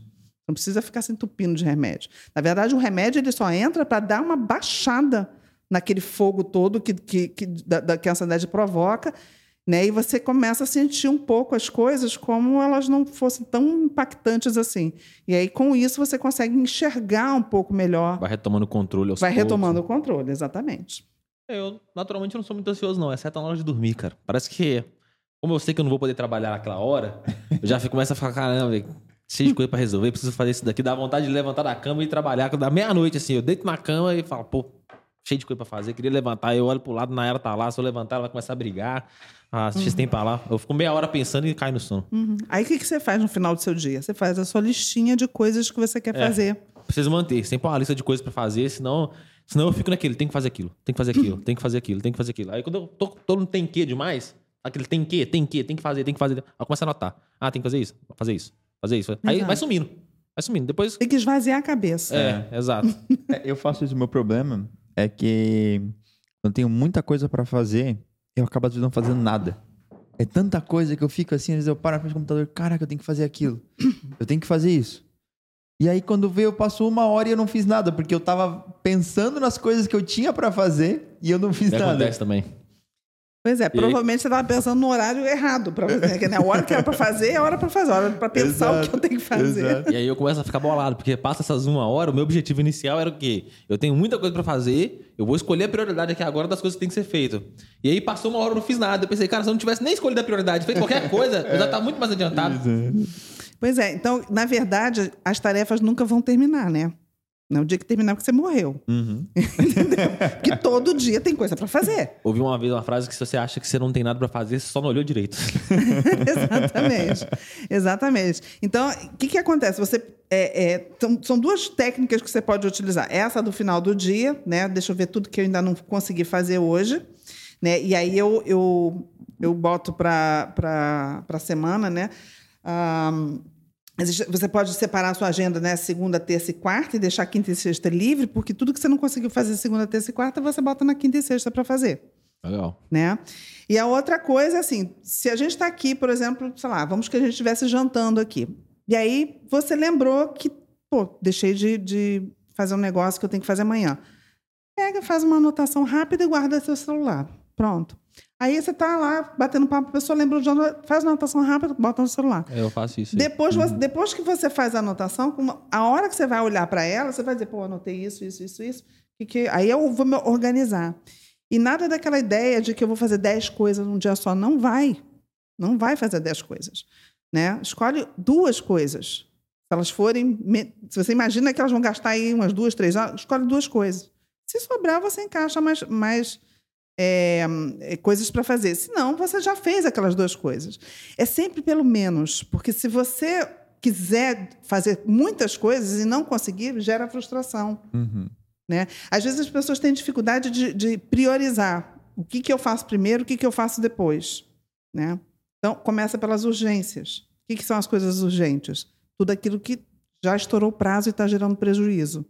A: Não precisa ficar se entupindo de remédio. Na verdade, o remédio ele só entra para dar uma baixada naquele fogo todo que, que, que, da, que a ansiedade provoca né? E você começa a sentir um pouco as coisas como elas não fossem tão impactantes assim. E aí, com isso, você consegue enxergar um pouco melhor.
B: Vai retomando o controle aos
A: Vai poucos. retomando o controle, exatamente.
B: Eu, naturalmente, não sou muito ansioso, não. Exceto na hora de dormir, cara. Parece que, como eu sei que eu não vou poder trabalhar naquela hora, eu já começo a falar, caramba, cheio de coisa pra resolver, preciso fazer isso daqui. Dá vontade de levantar da cama e trabalhar. Da meia-noite, assim, eu deito na cama e falo, pô, cheio de coisa pra fazer, queria levantar. Eu olho pro lado, na era tá lá, se eu levantar, ela vai começar a brigar. Ah, X uhum. tempo lá. Eu fico meia hora pensando e cai no sono.
A: Uhum. Aí o que, que você faz no final do seu dia? Você faz a sua listinha de coisas que você quer é, fazer.
B: Preciso manter, sempre uma lista de coisas para fazer, senão, senão eu fico naquele, tem que fazer aquilo, tem que fazer aquilo, tem que fazer aquilo, tem que fazer aquilo. Aí quando eu tô, todo mundo tem que demais, aquele tem que, tem que, tem que fazer, tem que fazer. Aí eu começo a anotar. Ah, tem que fazer isso, fazer isso, fazer isso. Aí exato. vai sumindo. Vai sumindo. Depois.
A: Tem que esvaziar a cabeça.
B: É, é. exato.
C: é, eu faço isso. O meu problema é que eu tenho muita coisa para fazer, eu acabo não fazendo nada. É tanta coisa que eu fico assim, às vezes eu paro na frente do computador, caraca, eu tenho que fazer aquilo. Eu tenho que fazer isso. E aí quando veio, passou uma hora e eu não fiz nada, porque eu tava pensando nas coisas que eu tinha para fazer e eu não fiz nada.
B: Acontece também.
A: Pois é, provavelmente você estava pensando no horário errado para você. Né? A hora que era para fazer é a hora para fazer, a hora para pensar exato, o que eu tenho que fazer. Exato.
B: E aí eu começo a ficar bolado, porque passa essas uma hora, o meu objetivo inicial era o quê? Eu tenho muita coisa para fazer, eu vou escolher a prioridade aqui agora das coisas que tem que ser feito. E aí passou uma hora, eu não fiz nada. Eu pensei, cara, se eu não tivesse nem escolhido a prioridade, feito qualquer coisa, eu já estava muito mais adiantado.
A: Pois é, então, na verdade, as tarefas nunca vão terminar, né? Não é o dia que terminar porque você morreu.
C: Uhum.
A: Entendeu? Porque todo dia tem coisa para fazer.
B: Ouvi uma vez uma frase que se você acha que você não tem nada pra fazer, você só não olhou direito.
A: Exatamente. Exatamente. Então, o que, que acontece? Você é, é, são, são duas técnicas que você pode utilizar. Essa do final do dia, né? Deixa eu ver tudo que eu ainda não consegui fazer hoje. Né? E aí eu, eu, eu boto para a semana, né? Um, você pode separar a sua agenda, né? Segunda, terça e quarta e deixar quinta e sexta livre, porque tudo que você não conseguiu fazer segunda, terça e quarta, você bota na quinta e sexta para fazer.
B: Legal.
A: Né? E a outra coisa, assim, se a gente está aqui, por exemplo, sei lá, vamos que a gente estivesse jantando aqui. E aí você lembrou que, pô, deixei de, de fazer um negócio que eu tenho que fazer amanhã. Pega, faz uma anotação rápida e guarda seu celular. Pronto. Aí você tá lá batendo papo, a pessoa lembra de faz uma anotação rápida, bota no celular.
B: É, eu faço isso.
A: Depois, você, depois que você faz a anotação, a hora que você vai olhar para ela, você vai dizer, pô, anotei isso, isso, isso, isso. Que, que... Aí eu vou me organizar. E nada daquela ideia de que eu vou fazer 10 coisas num dia só. Não vai. Não vai fazer 10 coisas. Né? Escolhe duas coisas. Se elas forem. Se você imagina que elas vão gastar aí umas duas, três horas, escolhe duas coisas. Se sobrar, você encaixa mais, mais é, coisas para fazer. Senão, você já fez aquelas duas coisas. É sempre pelo menos, porque se você quiser fazer muitas coisas e não conseguir, gera frustração.
C: Uhum.
A: Né? Às vezes as pessoas têm dificuldade de, de priorizar o que, que eu faço primeiro, o que, que eu faço depois. Né? Então, começa pelas urgências. O que, que são as coisas urgentes? Tudo aquilo que já estourou o prazo e está gerando prejuízo.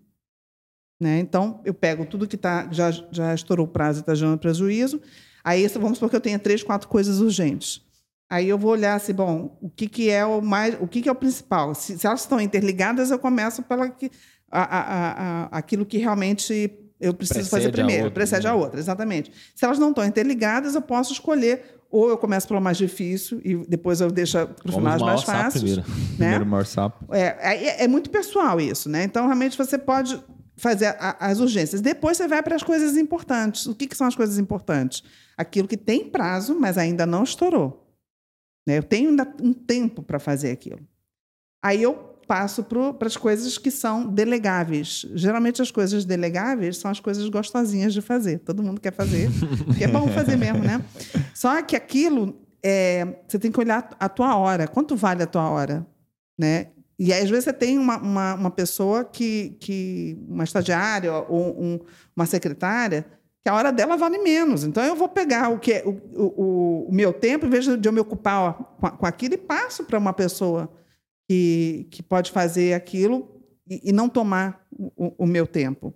A: Né? Então, eu pego tudo que tá, já, já estourou o prazo e está gerando prejuízo. Aí, vamos supor que eu tenha três, quatro coisas urgentes. Aí eu vou olhar assim, bom, o que, que é o mais, o que, que é o principal? Se, se elas estão interligadas, eu começo pela que, a, a, a, aquilo que realmente eu preciso
B: Precede
A: fazer
B: a
A: primeiro,
B: outra,
A: precede
B: né?
A: a outra, exatamente. Se elas não estão interligadas, eu posso escolher ou eu começo pelo mais difícil e depois eu deixo para os finais mais fáceis.
B: primeiro.
A: Né?
C: Primeiro maior sapo.
A: É, é, é muito pessoal isso, né? Então, realmente, você pode fazer a- as urgências. Depois você vai para as coisas importantes. O que, que são as coisas importantes? Aquilo que tem prazo, mas ainda não estourou. Né? Eu tenho ainda um tempo para fazer aquilo. Aí eu passo para as coisas que são delegáveis. Geralmente as coisas delegáveis são as coisas gostosinhas de fazer. Todo mundo quer fazer, porque é bom fazer mesmo, né? Só que aquilo, é, você tem que olhar a tua hora. Quanto vale a tua hora? Né? E aí, às vezes, você tem uma, uma, uma pessoa que, que. uma estagiária ou um- uma secretária, que a hora dela vale menos. Então, eu vou pegar o, que é, o, o, o meu tempo, em vez de eu me ocupar ó, com, com aquilo, e passo para uma pessoa que, que pode fazer aquilo e, e não tomar o, o meu tempo.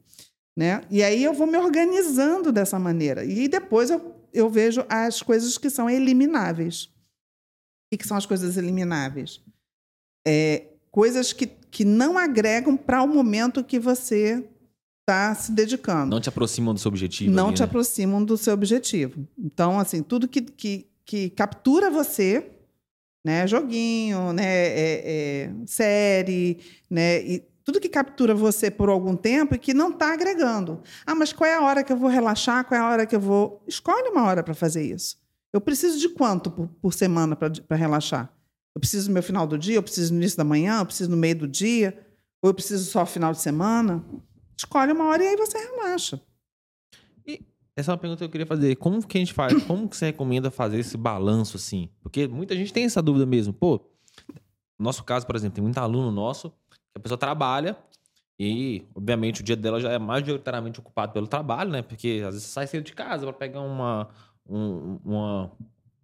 A: Né? E aí eu vou me organizando dessa maneira. E depois eu, eu vejo as coisas que são elimináveis. O que, que são as coisas elimináveis? É, coisas que, que não agregam para o momento que você está se dedicando
B: Não te aproximam do seu objetivo.
A: não
B: ali,
A: te
B: né?
A: aproximam do seu objetivo. Então, assim, tudo que, que, que captura você, né, joguinho, né, é- é série, né, e tudo que captura você por algum tempo e que não está agregando. Ah, mas qual é a hora que eu vou relaxar? Qual é a hora que eu vou? Escolhe uma hora para fazer isso. Eu preciso de quanto por, por semana para relaxar? Eu preciso no meu final do dia? Eu preciso no início da manhã? Eu preciso no meio do dia? Ou eu preciso só final de semana? Escolhe uma hora e aí você relaxa.
B: Essa é uma pergunta que eu queria fazer. Como que a gente faz? Como que você recomenda fazer esse balanço assim? Porque muita gente tem essa dúvida mesmo. Pô, no nosso caso, por exemplo, tem muito aluno nosso que a pessoa trabalha e, obviamente, o dia dela já é majoritariamente ocupado pelo trabalho, né? Porque às vezes sai cedo de casa para pegar uma, um, uma-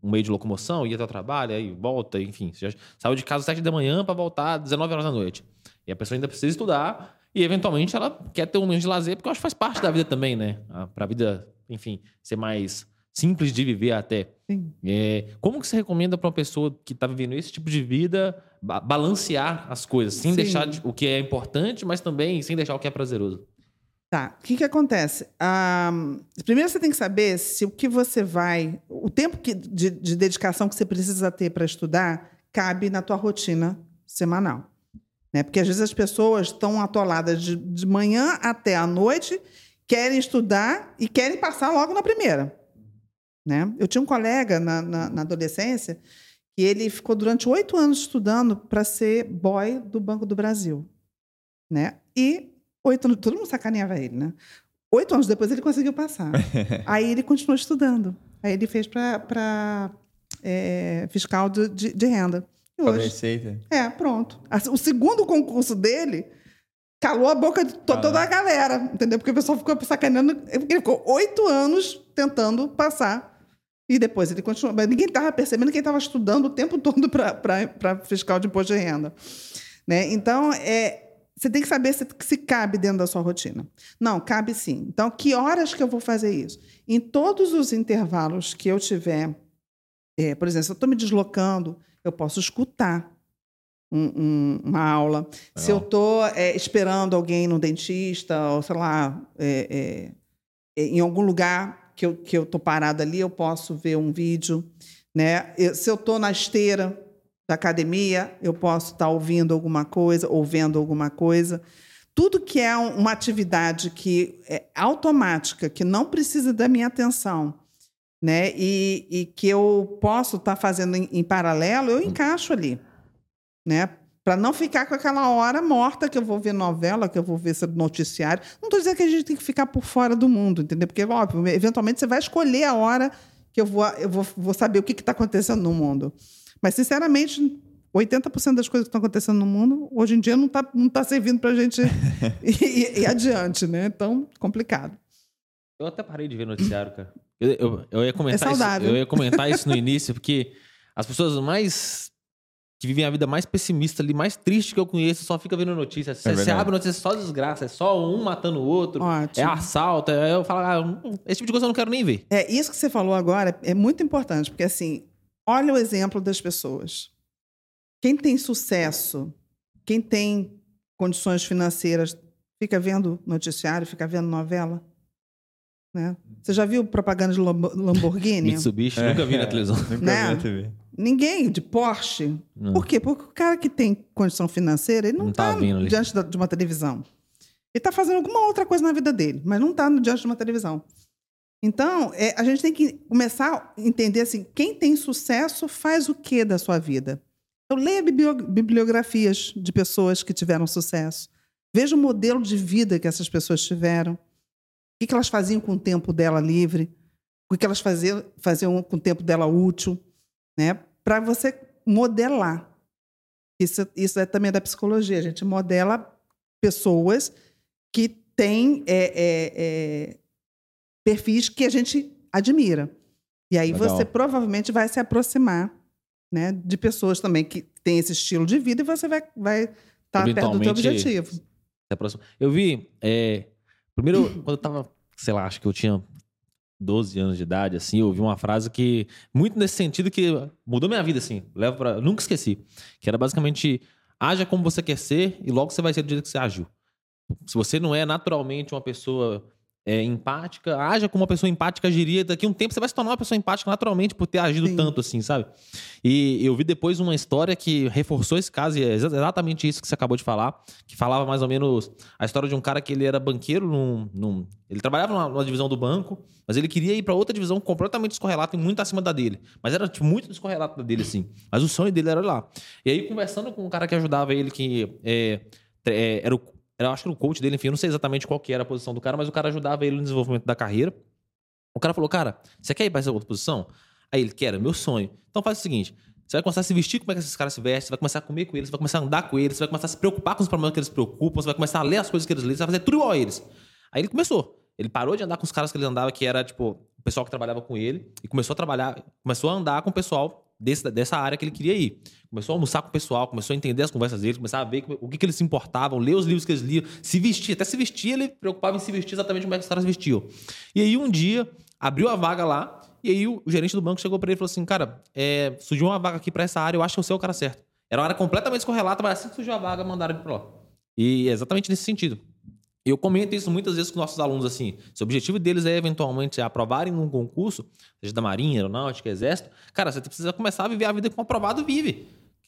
B: um meio de locomoção, ir até o trabalho, aí volta, enfim. Você já saiu de casa às 7 da manhã para voltar às 19 horas da noite. E a pessoa ainda precisa estudar e, eventualmente, ela quer ter um momento de lazer, porque eu acho que faz parte da vida também, né? Para a vida, enfim, ser mais simples de viver até. É, como que você recomenda para uma pessoa que está vivendo esse tipo de vida ba- balancear as coisas, sem
A: Sim.
B: deixar de- o que é importante, mas também sem deixar o que é prazeroso?
A: Tá. O que, que acontece? Ah, primeiro você tem que saber se o que você vai. O tempo que- de, de dedicação que você precisa ter para estudar cabe na tua rotina semanal. Né? Porque às vezes as pessoas estão atoladas de, de manhã até a noite, querem estudar e querem passar logo na primeira. Né? Eu tinha um colega na, na, na adolescência que ele ficou durante oito anos estudando para ser boy do Banco do Brasil. Né? E Oito anos, todo mundo sacaneava ele, né? Oito anos depois ele conseguiu passar. Aí ele continuou estudando. Aí ele fez para é, fiscal de, de, de renda. E hoje.
C: receita.
A: É, pronto. O segundo concurso dele calou a boca de to- toda a galera, entendeu? Porque o pessoal ficou sacaneando. Ele ficou oito anos tentando passar. E depois ele continuou. Mas ninguém estava percebendo que ele estava estudando o tempo todo para fiscal de imposto de renda. Né? Então, é, você tem que saber se, se cabe dentro da sua rotina. Não, cabe sim. Então, que horas que eu vou fazer isso? Em todos os intervalos que eu tiver, é, por exemplo, se eu estou me deslocando, eu posso escutar um- um- uma aula. Se eu estou esperando alguém no dentista, ou sei lá, é, é, em algum lugar que eu estou que eu tô parada ali, eu posso ver um vídeo. Né? Eu- se eu estou na esteira da academia, eu posso estar ouvindo alguma coisa, ou vendo alguma coisa. Tudo que é um- uma atividade que é automática, que não precisa da minha atenção, né? E, e que eu posso estar fazendo em, em paralelo, eu encaixo ali, né? Para não ficar com aquela hora morta que eu vou ver novela, que eu vou ver noticiário. Não estou dizendo que a gente tem que ficar por fora do mundo, entendeu? Porque, óbvio, eventualmente você vai escolher a hora que eu vou, eu vou, vou saber o que está acontecendo no mundo. Mas, sinceramente, 80% das coisas que estão acontecendo no mundo, hoje em dia, não está não tá servindo para a gente ir, ir- ir adiante, né? Então, complicado.
B: Eu até parei de ver noticiário, cara. Eu, eu, eu ia comentar
A: É saudável.
B: Isso, eu ia comentar isso no início, porque as pessoas mais que vivem a vida mais pessimista ali, mais triste que eu conheço, só fica vendo notícia. Você, você abre notícia, é só desgraça, é só um matando o outro,
A: Ótimo.
B: é assalto. é- eu falo, ah, hum, esse tipo de coisa eu não quero nem ver.
A: É, isso que você falou agora é muito importante, porque assim, olha o exemplo das pessoas. Quem tem sucesso, quem tem condições financeiras, fica vendo noticiário, fica vendo novela. Né? Você já viu propaganda de Lambo- Lamborghini?
B: Mitsubishi, nunca vi na televisão.
C: Nunca
A: Né?
C: vi na TV.
A: Ninguém de Porsche.
B: Não.
A: Por quê? Porque o cara que tem condição financeira, ele não
B: tá
A: está
B: ali.
A: diante da- de uma televisão. Ele está fazendo alguma outra coisa na vida dele, mas não está diante de uma televisão. Então, é, a gente tem que começar a entender assim, quem tem sucesso faz o que da sua vida? Eu leia biblio- bibliografias de pessoas que tiveram sucesso. Veja o modelo de vida que essas pessoas tiveram. O que, elas faziam com o tempo dela livre. O que, que elas faziam, faziam com o tempo dela útil. Né? Para você modelar. Isso, isso é também da psicologia. A gente modela pessoas que têm é, é, é, perfis que a gente admira. E aí
C: Legal.
A: você provavelmente vai se aproximar né, de pessoas também que têm esse estilo de vida e você vai estar vai estar perto do
B: Eventualmente-
A: objetivo.
B: Eu vi. é, primeiro, quando eu tava, sei lá, acho que eu tinha 12 anos de idade, assim, eu ouvi uma frase que, muito nesse sentido, que mudou minha vida, assim. Levo pra, nunca esqueci. Que era basicamente: haja como você quer ser e logo você vai ser do jeito que você agiu. Se você não é naturalmente uma pessoa é, empática, haja como uma pessoa empática agiria. Daqui a um tempo você vai se tornar uma pessoa empática naturalmente por ter agido
A: Sim.
B: tanto assim, sabe? E eu vi depois uma história que reforçou esse caso, e é exa- exatamente isso que você acabou de falar, que falava mais ou menos a história de um cara que ele era banqueiro num. num- ele trabalhava numa, numa divisão do banco, mas ele queria ir para outra divisão completamente descorrelata e muito acima da dele. Mas era tipo, muito descorrelata da dele, assim. Mas o sonho dele era lá. E aí, conversando com um cara que ajudava ele, que é, é, era o. Eu acho que o coach dele, enfim, eu não sei exatamente qual que era a posição do cara, mas o cara ajudava ele no desenvolvimento da carreira. O cara falou, cara, você quer ir pra essa outra posição? Aí ele, quero, é meu sonho. Então faz o seguinte, você vai começar a se vestir como é que esses caras se vestem, você vai começar a comer com eles, você vai começar a andar com eles, você vai começar a se preocupar com os problemas que eles preocupam, você vai começar a ler as coisas que eles lêem, você vai fazer tudo igual a eles. Aí ele começou. Ele parou de andar com os caras que ele andava, que era, tipo, o pessoal que trabalhava com ele, e começou a trabalhar, começou a andar com o pessoal desse, dessa área que ele queria ir. Começou a almoçar com o pessoal, começou a entender as conversas deles, começava a ver o que, que eles se importavam, ler os livros que eles liam, se vestir, até se vestir, ele preocupava em se vestir exatamente como é que os caras vestiam. E aí um dia, abriu a vaga lá, e aí o, gerente do banco chegou pra ele e falou assim: Cara, é, surgiu uma vaga aqui pra essa área, eu acho que você é o cara certo. Era uma área completamente descorrelata, mas assim que surgiu a vaga, mandaram ele pra lá. E é exatamente nesse sentido. Eu comento isso muitas vezes com nossos alunos assim. Se o objetivo deles é eventualmente aprovarem num concurso, seja da Marinha, Aeronáutica, Exército, cara, você precisa começar a viver a vida que um aprovado vive.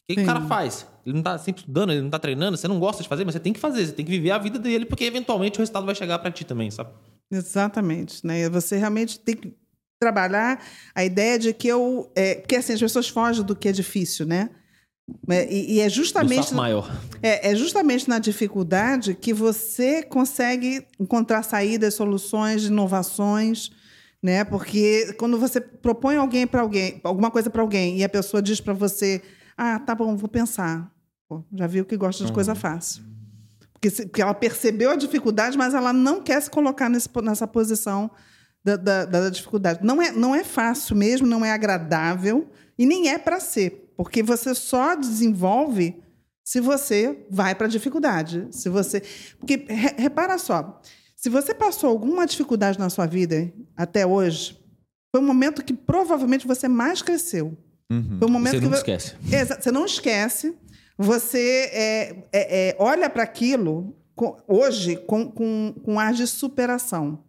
B: O que, o cara faz? Ele não tá sempre estudando, ele não tá treinando, você não gosta de fazer, mas você tem que fazer, você tem que viver a vida dele, porque eventualmente o resultado vai chegar pra ti também, sabe?
A: Exatamente. Né? Você realmente tem que trabalhar a ideia de que eu. É, porque assim, as pessoas fogem do que é difícil, né? É, E, e é justamente
B: maior.
A: é, é justamente na dificuldade que você consegue encontrar saídas, soluções, inovações, né? Porque quando você propõe alguém para alguém, alguma coisa para alguém e a pessoa diz para você, ah, tá bom, vou pensar. Pô, já viu que gosta de coisa fácil. Porque, se- porque ela percebeu a dificuldade, mas ela não quer se colocar nesse, nessa posição da, da- da dificuldade. Não é, não é fácil mesmo, não é agradável e nem é para ser, porque você só desenvolve se você vai para a dificuldade. Se você, porque re- repara só, se você passou alguma dificuldade na sua vida até hoje, foi um momento que provavelmente você mais cresceu. Foi um momento
B: Você
A: que
B: nunca
A: vo-
B: esquece.
A: Você não esquece. Você é, é, é, olha para aquilo hoje com, com, com ar de superação.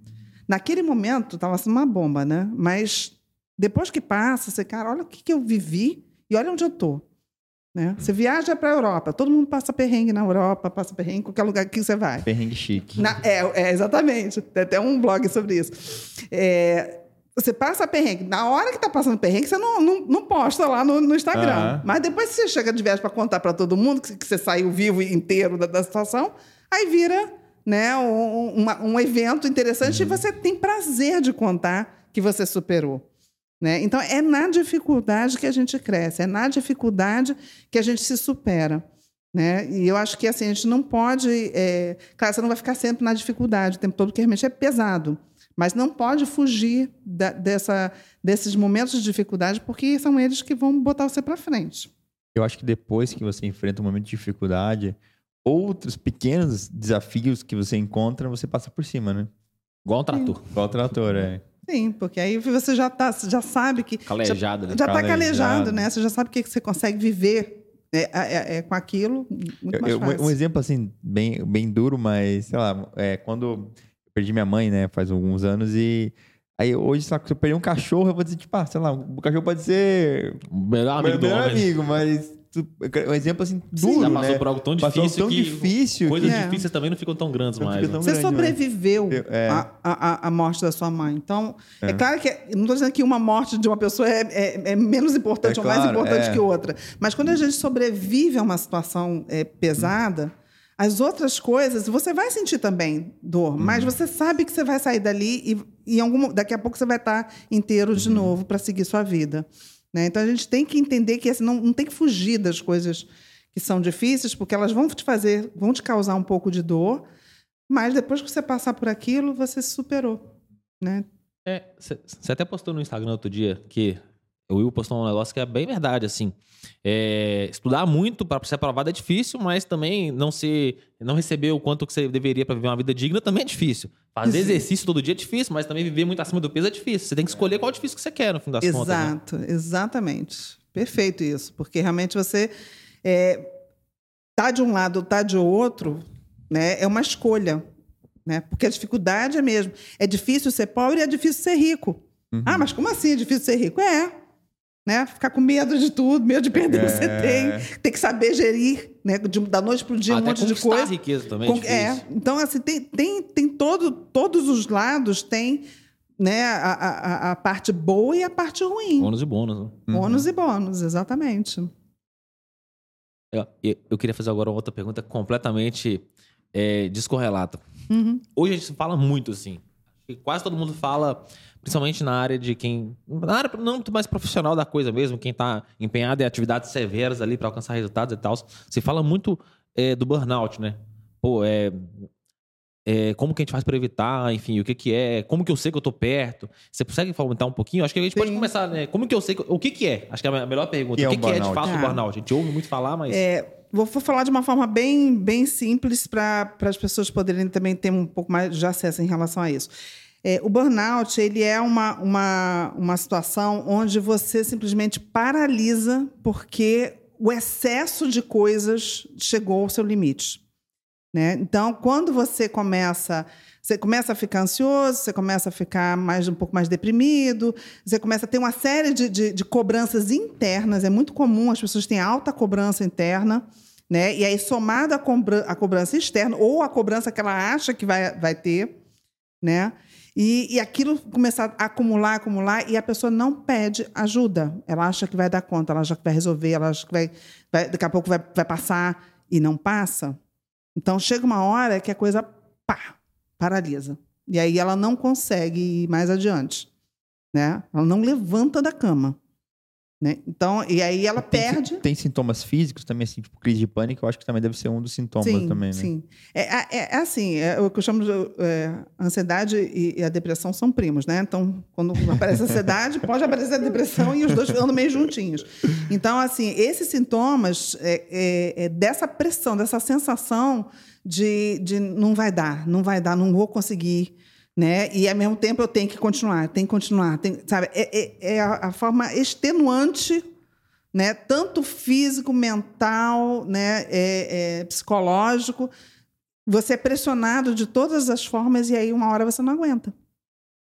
A: Naquele momento estava sendo uma bomba, né? Mas depois que passa, você, cara, olha o que, que eu vivi e olha onde eu tô. Né? Você viaja para a Europa, todo mundo passa perrengue na Europa, passa perrengue em qualquer lugar que você vai.
C: Perrengue chique.
A: Na- é, é, exatamente. Tem até um blog sobre isso. É, você passa perrengue. Na hora que está passando perrengue, você não, não, não posta lá no, no Instagram.
C: Aham.
A: Mas depois que você chega de viagem para contar para todo mundo que, que você saiu vivo e inteiro da, da situação, aí vira né, um, uma- um evento interessante e você tem prazer de contar que você superou. Né? Então, é na dificuldade que a gente cresce, é na dificuldade que a gente se supera. Né? E eu acho que assim, a gente não pode. é, Claro, você não vai ficar sempre na dificuldade o tempo todo, porque realmente é pesado. Mas não pode fugir da- dessa, desses momentos de dificuldade, porque são eles que vão botar você para frente.
C: Eu acho que depois que você enfrenta um momento de dificuldade, outros pequenos desafios que você encontra, você passa por cima, né?
B: Igual um trator.
C: Igual o trator, é.
A: Sim, porque aí você já, tá, já sabe que.
B: Calejado, né?
A: Já está
C: Calejado.
A: né? Você já sabe o que que você consegue viver é, é, é, com aquilo muito
C: Eu-
A: mais
C: eu- um exemplo assim, bem, bem duro, mas, sei lá, é, quando eu perdi minha mãe, né, faz alguns anos, e aí hoje, lá, se eu perder um cachorro, eu vou dizer, tipo, ah, sei lá, o cachorro pode ser
B: O melhor amigo
C: meu
B: do
C: melhor
B: homem.
C: amigo, mas um exemplo assim,
B: Sim,
C: duro,
B: já passou
C: né?
B: por algo tão
C: Passou
B: difícil
C: tão
B: que
C: difícil
B: coisas
C: que-
A: É.
B: difíceis também não ficam tão grandes
C: Não
B: mais.
C: fica
B: né?
C: tão
A: Você
C: grande,
A: sobreviveu
C: Eu- é.
A: à, à morte da sua mãe. Então, é, claro que não estou dizendo que uma morte de uma pessoa é, é- é menos importante
C: É
A: ou mais
C: claro,
A: importante
C: é.
A: que outra. Mas quando a gente sobrevive a uma situação é, pesada, as outras coisas, você vai sentir também dor, mas você sabe que você vai sair dali e, e algum, daqui a pouco você vai estar inteiro de novo para seguir sua vida. Né? Então a gente tem que entender que assim, não, não tem que fugir das coisas que são difíceis, porque elas vão te fazer, vão te causar um pouco de dor, mas depois que você passar por aquilo, você se superou. Né?
B: É, você até postou no Instagram outro dia que o Will postou um negócio que é bem verdade, assim. É, estudar muito para ser aprovado é difícil, mas também não ser, não receber o quanto que você deveria para viver uma vida digna também é difícil. Fazer exercício todo dia é difícil, mas também viver muito acima do peso é difícil. Você tem que escolher qual é difícil que você quer, no fim das contas. né?
A: Exato, exatamente. Perfeito isso. Porque realmente você é, tá de um lado, tá de outro, né? É uma escolha. Né? Porque a dificuldade é mesmo. É difícil ser pobre e é difícil ser rico. Ah, mas como assim é difícil ser rico? É. Né? Ficar com medo de tudo, medo de perder o que você
C: É.
A: tem. Tem que saber gerir, né? De- da noite para o dia, um
B: Até
A: monte de coisa.
B: a riqueza também
A: Com-
B: é difícil.
A: então assim tem, tem, tem todo, todos os lados tem né, a, a, a- parte boa e a parte ruim.
B: Bônus e bônus. Né?
A: Bônus e bônus, exatamente.
B: Eu, eu- eu queria fazer agora uma outra pergunta completamente é, descorrelata.
A: Uhum.
B: Hoje a gente fala muito, assim. Quase todo mundo fala, principalmente na área de quem. Na área não muito mais profissional da coisa mesmo, quem está empenhado em atividades severas ali para alcançar resultados e tal. Se fala muito é, do burnout, né? Pô, é. é, como que a gente faz para evitar, enfim, o que que é, como que eu sei que eu tô perto. Você consegue comentar um pouquinho? Acho que a gente pode
A: Sim.
B: começar, né? Como que eu sei, que- o que que é? Acho que é a melhor pergunta.
C: Que é
B: o que,
C: um
B: que é de fato o
A: Ah.
B: burnout? A gente ouve muito falar, mas...
A: Vou, vou falar de uma forma bem, bem simples para as pessoas poderem também ter um pouco mais de acesso em relação a isso. É, o burnout ele é uma, uma, uma situação onde você simplesmente paralisa porque o excesso de coisas chegou ao seu limite. Né? Então, quando você começa, você começa a ficar ansioso, você começa a ficar mais um pouco mais deprimido, você começa a ter uma série de, de, de cobranças internas. É muito comum as pessoas têm alta cobrança interna, né? E aí somada à cobra- à cobrança externa ou a cobrança que ela acha que vai, vai ter, né? E, e aquilo começar a acumular, acumular, e a pessoa não pede ajuda. Ela acha que vai dar conta, ela acha que vai resolver, ela acha que vai, vai daqui a pouco vai, vai passar e não passa. Então chega uma hora que a coisa pá, paralisa. E aí ela não consegue ir mais adiante. Né? Ela não levanta da cama. Né? Então, e aí ela
C: tem,
A: perde.
C: Tem sintomas físicos também, assim, tipo crise de pânico, eu acho que também deve ser um dos sintomas
A: sim,
C: também, né?
A: Sim. É, é, é assim, é o que eu chamo de é, ansiedade e, e, a depressão são primos, né? Então, quando aparece a ansiedade, pode aparecer a depressão e os dois andam meio juntinhos. Então, assim, esses sintomas é, é, é, dessa pressão, dessa sensação de, de não vai dar, não vai dar, não vou conseguir né? E ao mesmo tempo eu tenho que continuar, tenho que continuar, sabe? É, é, é a, a, forma extenuante, né? Tanto físico, mental, né? É, é, psicológico. Você é pressionado de todas as formas e aí uma hora você não aguenta.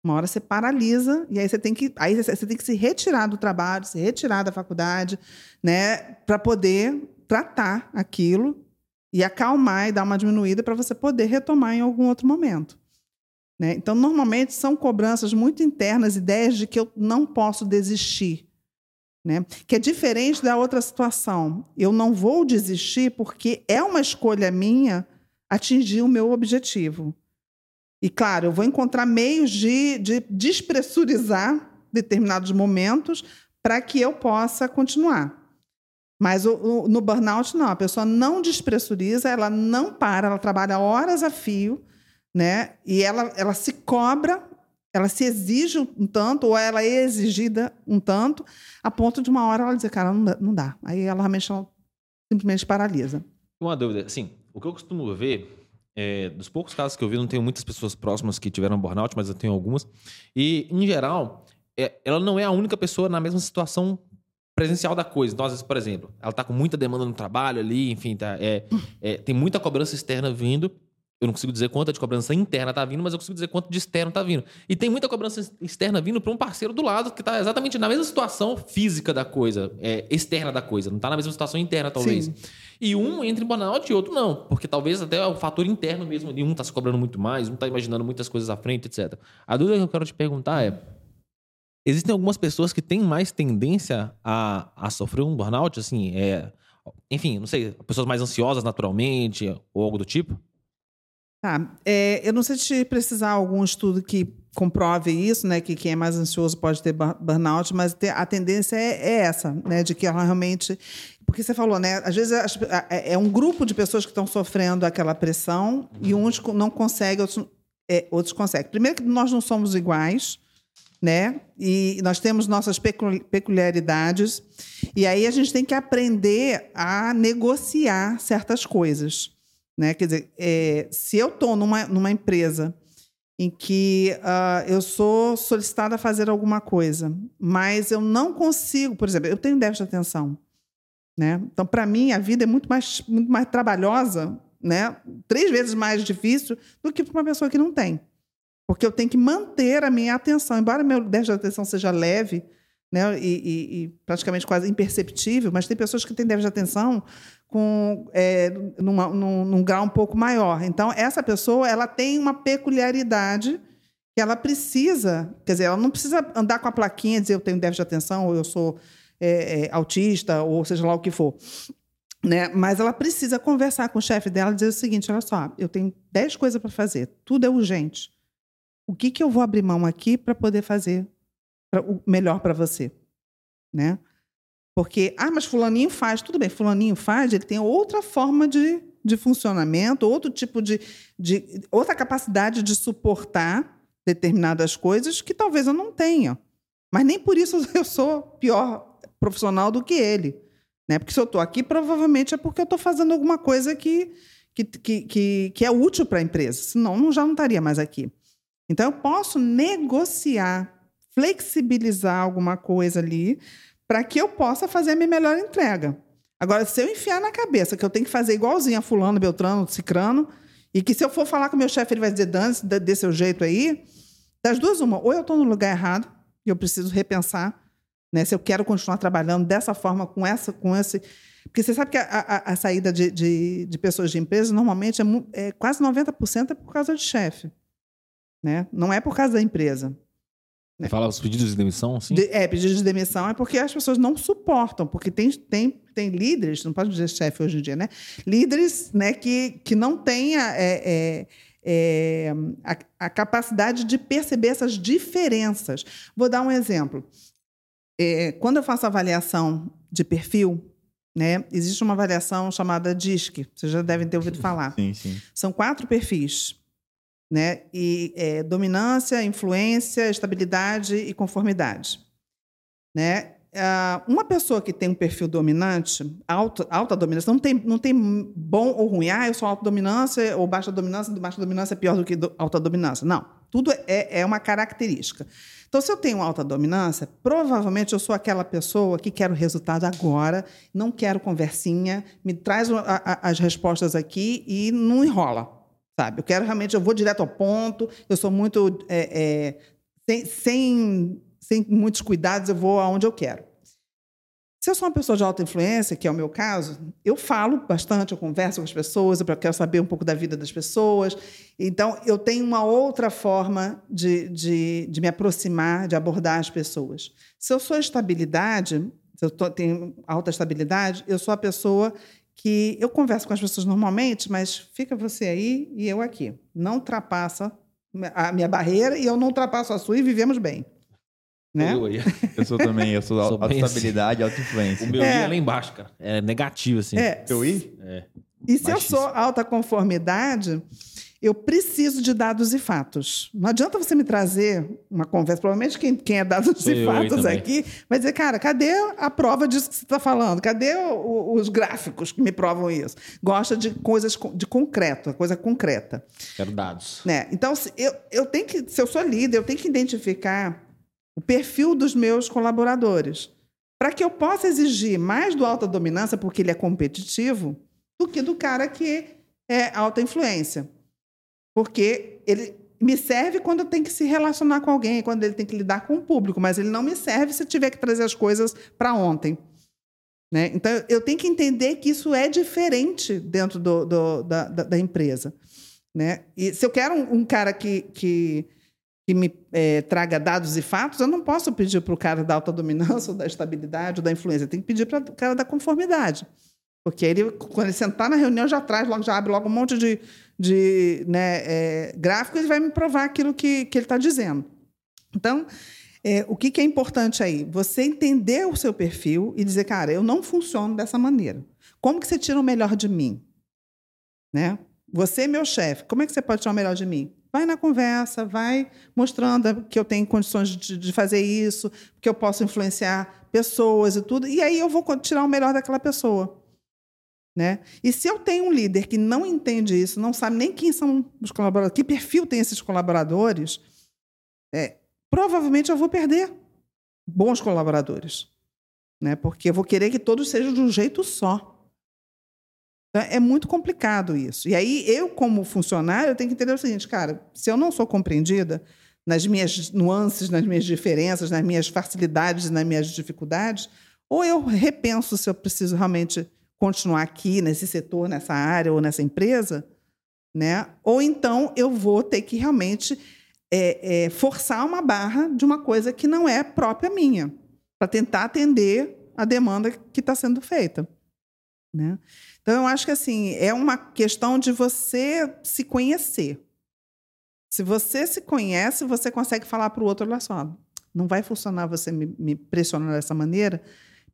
A: Uma hora você paralisa e aí você tem que, aí você tem que se retirar do trabalho, se retirar da faculdade, né? Para poder tratar aquilo e acalmar e dar uma diminuída para você poder retomar em algum outro momento. Né? Então, normalmente são cobranças muito internas, ideias de que eu não posso desistir. Né? Que é diferente da outra situação. Eu não vou desistir porque é uma escolha minha atingir o meu objetivo. E, claro, eu vou encontrar meios de, de despressurizar determinados momentos para que eu possa continuar. Mas o, o, no burnout, não. A pessoa não despressuriza, ela não para, ela trabalha horas a fio né? E ela, ela se cobra, ela se exige um tanto, ou ela é exigida um tanto, a ponto de uma hora ela dizer, cara, não dá. Não dá. Aí ela realmente ela simplesmente paralisa.
B: Uma dúvida, assim, o que eu costumo ver, é, dos poucos casos que eu vi, não tenho muitas pessoas próximas que tiveram burnout, mas eu tenho algumas, e, em geral, é, ela não é a única pessoa na mesma situação presencial da coisa. Então, às vezes, por exemplo, ela está com muita demanda no trabalho ali, enfim, tá, é, é, tem muita cobrança externa vindo, eu não consigo dizer quanto de cobrança interna está vindo, mas eu consigo dizer quanto de externo está vindo. E tem muita cobrança externa vindo para um parceiro do lado que está exatamente na mesma situação física da coisa, é, externa da coisa, não está na mesma situação interna, talvez. Sim. E um entra em burnout e outro não, porque talvez até o fator interno mesmo de um está se cobrando muito mais, um está imaginando muitas coisas à frente, etc. A dúvida que eu quero te perguntar é: existem algumas pessoas que têm mais tendência a, a sofrer um burnout, assim, é, enfim, não sei, pessoas mais ansiosas naturalmente ou algo do tipo?
A: Tá. É, eu não sei se precisar algum estudo que comprove isso, né? Que quem é mais ansioso pode ter burnout, mas a tendência é, é essa, né? De que ela realmente. Porque você falou, né? Às vezes é, é um grupo de pessoas que estão sofrendo aquela pressão e uns não conseguem, outros, é, outros conseguem. Primeiro que nós não somos iguais, né? E nós temos nossas peculiaridades. E aí a gente tem que aprender a negociar certas coisas. Né? Quer dizer, é, se eu estou numa, numa empresa em que uh, eu sou solicitada a fazer alguma coisa, mas eu não consigo, por exemplo, eu tenho déficit de atenção. Né? Então, para mim, a vida é muito mais, muito mais trabalhosa, né? três vezes mais difícil do que para uma pessoa que não tem. Porque eu tenho que manter a minha atenção. Embora meu déficit de atenção seja leve, né, e, e, e, praticamente quase imperceptível, mas tem pessoas que têm déficit de atenção com, é, numa, num, num, grau um pouco maior. Então, essa pessoa ela tem uma peculiaridade que ela precisa, quer dizer, ela não precisa andar com a plaquinha e dizer eu tenho déficit de atenção, ou eu sou é, é, autista, ou seja lá o que for. Né? Mas ela precisa conversar com o chefe dela e dizer o seguinte: olha só, eu tenho 10 coisas para fazer, tudo é urgente. O que, que eu vou abrir mão aqui para poder fazer pra, o melhor para você, né? Porque, ah, mas fulaninho faz. Tudo bem, fulaninho faz, ele tem outra forma de, de funcionamento, outro tipo de, de... outra capacidade de suportar determinadas coisas que talvez eu não tenha. Mas nem por isso eu sou pior profissional do que ele. Né? Porque se eu estou aqui, provavelmente é porque eu estou fazendo alguma coisa que, que, que, que, que é útil para a empresa. Senão, eu já não estaria mais aqui. Então, eu posso negociar flexibilizar alguma coisa ali para que eu possa fazer a minha melhor entrega. Agora, se eu enfiar na cabeça que eu tenho que fazer igualzinho a fulano, beltrano, cicrano, e que se eu for falar com o meu chefe, ele vai dizer, dane-se desse jeito aí, das duas, uma, ou eu estou no lugar errado, e eu preciso repensar né, se eu quero continuar trabalhando dessa forma, com essa, com esse... Porque você sabe que a, a, a saída de, de, de, pessoas de empresas, normalmente, é, é quase 90% é por causa de chefe. Né? Não é por causa da empresa.
B: Você fala os pedidos de demissão, sim?
A: De- é, pedido de demissão é porque as pessoas não suportam, porque tem, tem, tem líderes, não pode dizer chefe hoje em dia, né? Líderes né, que, que não têm a, é, é, é, a, a capacidade de perceber essas diferenças. Vou dar um exemplo. É, quando eu faço avaliação de perfil, né, existe uma avaliação chamada DISC, vocês já devem ter ouvido falar.
C: Sim, sim.
A: São quatro perfis, né? E é, dominância, influência, estabilidade e conformidade, né? Ah, uma pessoa que tem um perfil dominante, alta, alta dominância, não tem, não tem bom ou ruim. Ah, eu sou alta dominância ou baixa dominância, baixa dominância é pior do que do- alta dominância. Não, tudo é, é uma característica. Então, se eu tenho alta dominância, provavelmente eu sou aquela pessoa que quero resultado agora, não quero conversinha, me traz a- a- as respostas aqui e não enrola, sabe? Eu quero realmente, eu vou direto ao ponto, eu sou muito. é, é, sem, sem, sem muitos cuidados, eu vou aonde eu quero. Se eu sou uma pessoa de alta influência, que é o meu caso, eu falo bastante, eu converso com as pessoas, eu quero saber um pouco da vida das pessoas. Então, eu tenho uma outra forma de, de, de me aproximar, de abordar as pessoas. Se eu sou estabilidade, se eu tô, tenho alta estabilidade, eu sou a pessoa que eu converso com as pessoas normalmente, mas fica você aí e eu aqui. Não ultrapassa a minha barreira e eu não ultrapasso a sua e vivemos bem. Né?
B: Eu, aí.
C: Eu sou também, eu sou,
B: Sou
C: alta
B: bem
C: estabilidade, alta
B: O
C: influência.
B: meu
A: É.
B: é lá embaixo, cara. É negativo, assim.
A: É,
C: Eu ir?
B: É.
A: E se eu
B: Baixíssimo.
A: sou alta conformidade, eu preciso de dados e fatos. Não adianta você me trazer uma conversa. Provavelmente quem, quem é dados
B: Sou
A: e fatos aqui vai dizer, cara, cadê a prova disso que você está falando? Cadê o- os gráficos que me provam isso? Gosta de coisas de concreto, coisa concreta.
B: Quero dados.
A: Né? Então, se eu, eu tenho que, se eu sou líder, eu tenho que identificar o perfil dos meus colaboradores. Para que eu possa exigir mais do alta dominância, porque ele é competitivo, do que do cara que é alta influência. Porque ele me serve quando tenho que se relacionar com alguém, quando ele tem que lidar com o público, mas ele não me serve se tiver que trazer as coisas para ontem. Né? Então, eu tenho que entender que isso é diferente dentro do- do- da, da- empresa. Né? E se eu quero um, um cara que, que, que me eh, traga dados e fatos, eu não posso pedir para o cara da alta dominância, ou da estabilidade, ou da influência. Eu tenho que pedir para o cara da conformidade. Porque ele, quando ele sentar na reunião, já traz, logo, já abre logo um monte de, de né, eh, gráficos e vai me provar aquilo que, que ele está dizendo. Então, é, o que, que é importante aí? Você entender o seu perfil e dizer, cara, eu não funciono dessa maneira. Como que você tira o melhor de mim? Né? Você é meu chefe, como é que você pode tirar o melhor de mim? Vai na conversa, vai mostrando que eu tenho condições de, de fazer isso, que eu posso influenciar pessoas e tudo, e aí eu vou tirar o melhor daquela pessoa. Né? E se eu tenho um líder que não entende isso, não sabe nem quem são os colaboradores, que perfil tem esses colaboradores, é, provavelmente eu vou perder bons colaboradores. Né? Porque eu vou querer que todos sejam de um jeito só. Então, é muito complicado isso. E aí, eu, como funcionário, eu tenho que entender o seguinte, cara, se eu não sou compreendida nas minhas nuances, nas minhas diferenças, nas minhas facilidades, nas minhas dificuldades, ou eu repenso se eu preciso realmente continuar aqui nesse setor, nessa área ou nessa empresa, né? Ou então eu vou ter que realmente é, é, forçar uma barra de uma coisa que não é própria minha, para tentar atender a demanda que está sendo feita. Né? Então, eu acho que assim é uma questão de você se conhecer. Se você se conhece, você consegue falar para o outro: olha só, não vai funcionar você me, me pressionar dessa maneira.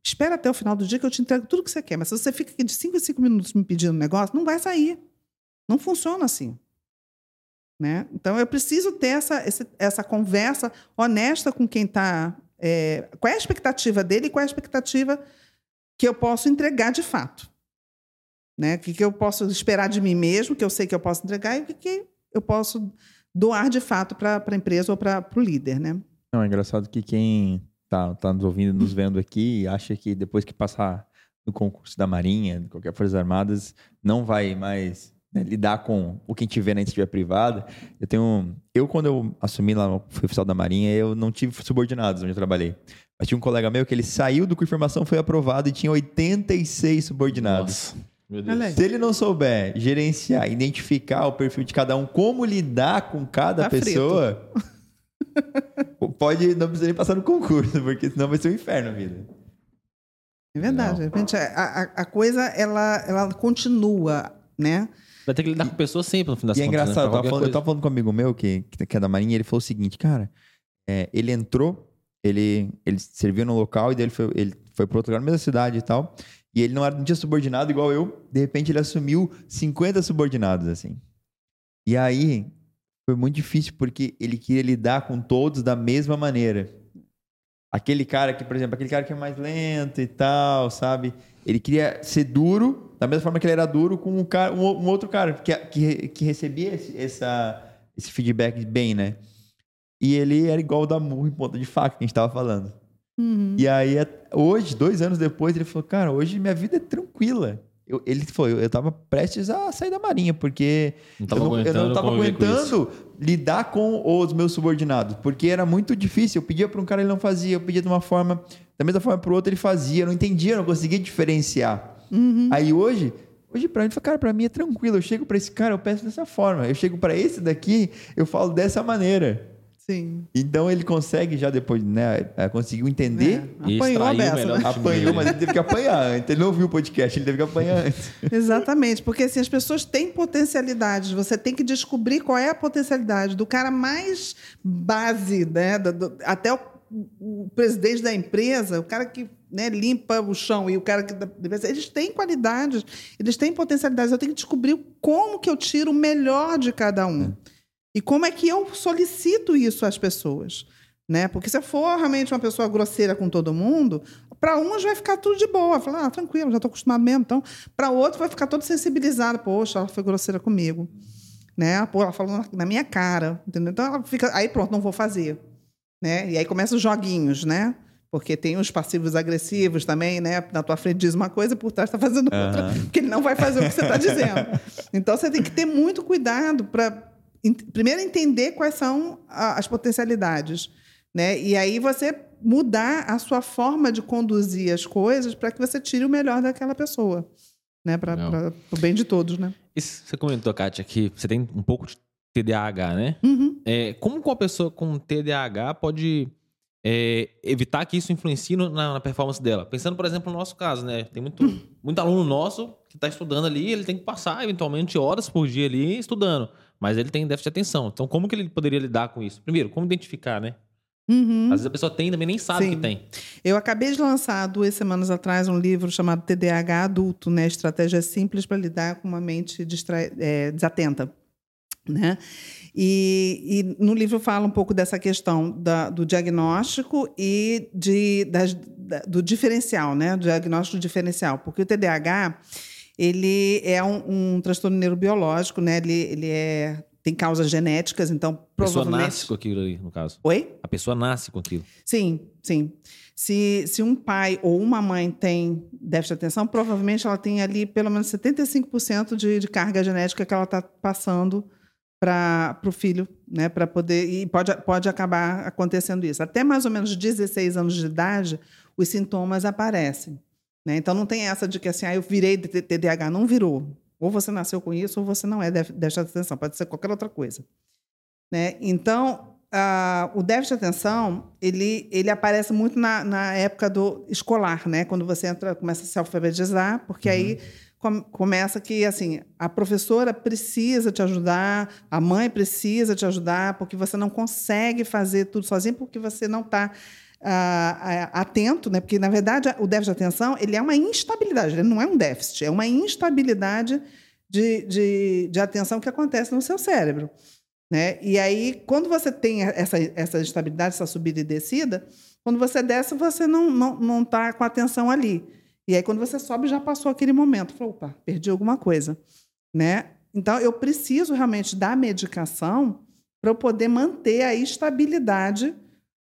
A: Espera até o final do dia que eu te entrego tudo que você quer. Mas se você fica aqui de 5 em 5 minutos me pedindo um negócio, não vai sair. Não funciona assim. Né? Então, eu preciso ter essa, essa, conversa honesta com quem está. É, qual é a expectativa dele e qual é a expectativa que eu posso entregar de fato. Né? O que, que eu posso esperar de mim mesmo, que eu sei que eu posso entregar, e o que, que eu posso doar de fato para a empresa ou para o líder. Né?
C: Não, é engraçado que quem tá, tá nos ouvindo, nos vendo aqui, acha que depois que passar no concurso da Marinha, de qualquer Forças Armadas, não vai mais né, lidar com o que a gente vê na iniciativa privada. Eu tenho. Eu, quando eu assumi lá, fui oficial da Marinha, eu não tive subordinados onde eu trabalhei. Mas tinha um colega meu que ele saiu do curso de formação, foi aprovado e tinha 86 subordinados.
B: Nossa.
C: Se ele não souber gerenciar, identificar o perfil de cada um, como lidar com cada
A: Tá
C: pessoa, pode não precisa nem passar no concurso, porque senão vai ser um inferno a vida.
A: É verdade. De repente, a, a, a coisa, ela, ela continua, né?
B: Vai ter que lidar com pessoas sempre, no fim das
C: E é
B: contas. né?
C: engraçado, eu,
B: Pra
C: tava falando, eu tava falando com um amigo meu que, que é da Marinha, ele falou o seguinte, cara, é, ele entrou, ele, ele serviu no local e daí ele foi, ele foi para outro lugar, na mesma cidade e tal, e ele não, era, não tinha subordinado igual eu, de repente ele assumiu 50 subordinados, assim. E aí, foi muito difícil porque ele queria lidar com todos da mesma maneira. Aquele cara que, por exemplo, aquele cara que é mais lento e tal, sabe? Ele queria ser duro, da mesma forma que ele era duro com um, cara, um, um outro cara que, que, que recebia esse, essa, esse feedback bem, né? E ele era igual o da murro em ponta de faca que a gente tava falando.
A: Uhum.
C: E aí, hoje, dois anos depois, ele falou: Cara, hoje minha vida é tranquila. Eu, ele falou: Eu tava prestes a sair da marinha, porque
B: Não tava
C: eu, não, eu
B: aguentando
C: não tava
B: conviver com
C: aguentando lidar com os meus subordinados, porque era muito difícil. Eu pedia para um cara, ele não fazia, eu pedia de uma forma, da mesma forma para o outro, ele fazia. Eu não entendia, eu não conseguia diferenciar.
A: Uhum.
C: Aí hoje. Hoje, pra mim, ele fala, cara, pra mim é tranquilo. Eu chego pra esse cara, eu peço dessa forma. Eu chego pra esse daqui, eu falo dessa maneira.
A: Sim.
C: Então ele consegue já depois, né? é, Conseguiu entender.
A: É,
B: E
A: Apanhou a beça,
B: melhor
A: né?
C: Apanhou, mas ele teve que apanhar antes. Ele não ouviu o podcast, ele teve que apanhar antes.
A: Exatamente, porque assim, as pessoas têm potencialidades, você tem que descobrir qual é a potencialidade do cara mais base, né? do- do- até o, o presidente da empresa, o cara que né, limpa o chão e o cara que. Eles têm qualidades, eles têm potencialidades. Eu tenho que descobrir como que eu tiro o melhor de cada um. E como é que eu solicito isso às pessoas. Né? Porque se eu for realmente uma pessoa grosseira com todo mundo, para uns vai ficar tudo de boa. Falar, ah, tranquilo, já estou acostumado mesmo. Então, para outro vai ficar todo sensibilizado. Poxa, ela foi grosseira comigo. Né? Pô, ela falou na- minha cara. Entendeu? Então, ela fica... aí pronto, não vou fazer. Né? E aí começam os joguinhos, né? Porque tem os passivos agressivos também, né? Na tua frente diz uma coisa, por trás está fazendo outra, porque ele não vai fazer o que você está dizendo. Então você tem que ter muito cuidado para primeiro entender quais são as potencialidades, né? E aí você mudar a sua forma de conduzir as coisas para que você tire o melhor daquela pessoa, né? Para o bem de todos, né?
B: E você comentou, Kátia, que você tem um pouco de TDAH, né?
A: Uhum.
B: É, como que uma pessoa com TDAH pode é, evitar que isso influencie no- na, na performance dela? Pensando, por exemplo, no nosso caso, né? Tem muito, muito aluno nosso que está estudando ali, ele tem que passar, eventualmente, horas por dia ali estudando. Mas ele tem déficit de atenção. Então, como que ele poderia lidar com isso? Primeiro, como identificar, né?
A: Uhum.
B: Às vezes a pessoa tem e também nem sabe
A: Sim.
B: que tem.
A: Eu acabei de lançar duas semanas atrás um livro chamado TDAH Adulto, né? Estratégias simples para lidar com uma mente distra... é, desatenta. Né? E, e no livro fala um pouco dessa questão da- do diagnóstico e de, das- da- do diferencial, né? Do diagnóstico diferencial. Porque o TDAH ele é um, um transtorno neurobiológico, né? Ele, ele é, tem causas genéticas, então
B: A pessoa
A: provavelmente.
B: nasce com aquilo ali, no caso.
A: Oi?
B: A pessoa nasce com aquilo.
A: Sim, sim. Se, se um pai ou uma mãe tem déficit de atenção, provavelmente ela tem ali pelo menos 75% de, de carga genética que ela está passando para o filho, né? Para poder. E pode, pode acabar acontecendo isso. Até mais ou menos 16 anos de idade, os sintomas aparecem. Né? Então não tem essa de que assim, ah, eu virei de TDAH. Não virou. Ou você nasceu com isso, ou você não é déficit de atenção. Pode ser qualquer outra coisa. Né? Então, o déficit de atenção ele, ele aparece muito na, na época do escolar, né? Quando você entra, começa a se alfabetizar, porque aí com- começa que assim a professora precisa te ajudar, a mãe precisa te ajudar, porque você não consegue fazer tudo sozinho, porque você não está atento, né? Porque na verdade o déficit de atenção ele é uma instabilidade, ele não é um déficit, é uma instabilidade de, de, de atenção que acontece no seu cérebro. Né? E aí, quando você tem essa, essa estabilidade, essa subida e descida, quando você desce, você não está não, não tá com atenção ali. E aí, quando você sobe, já passou aquele momento. Falou, opa, perdi alguma coisa. Né? Então, eu preciso realmente da medicação para eu poder manter a estabilidade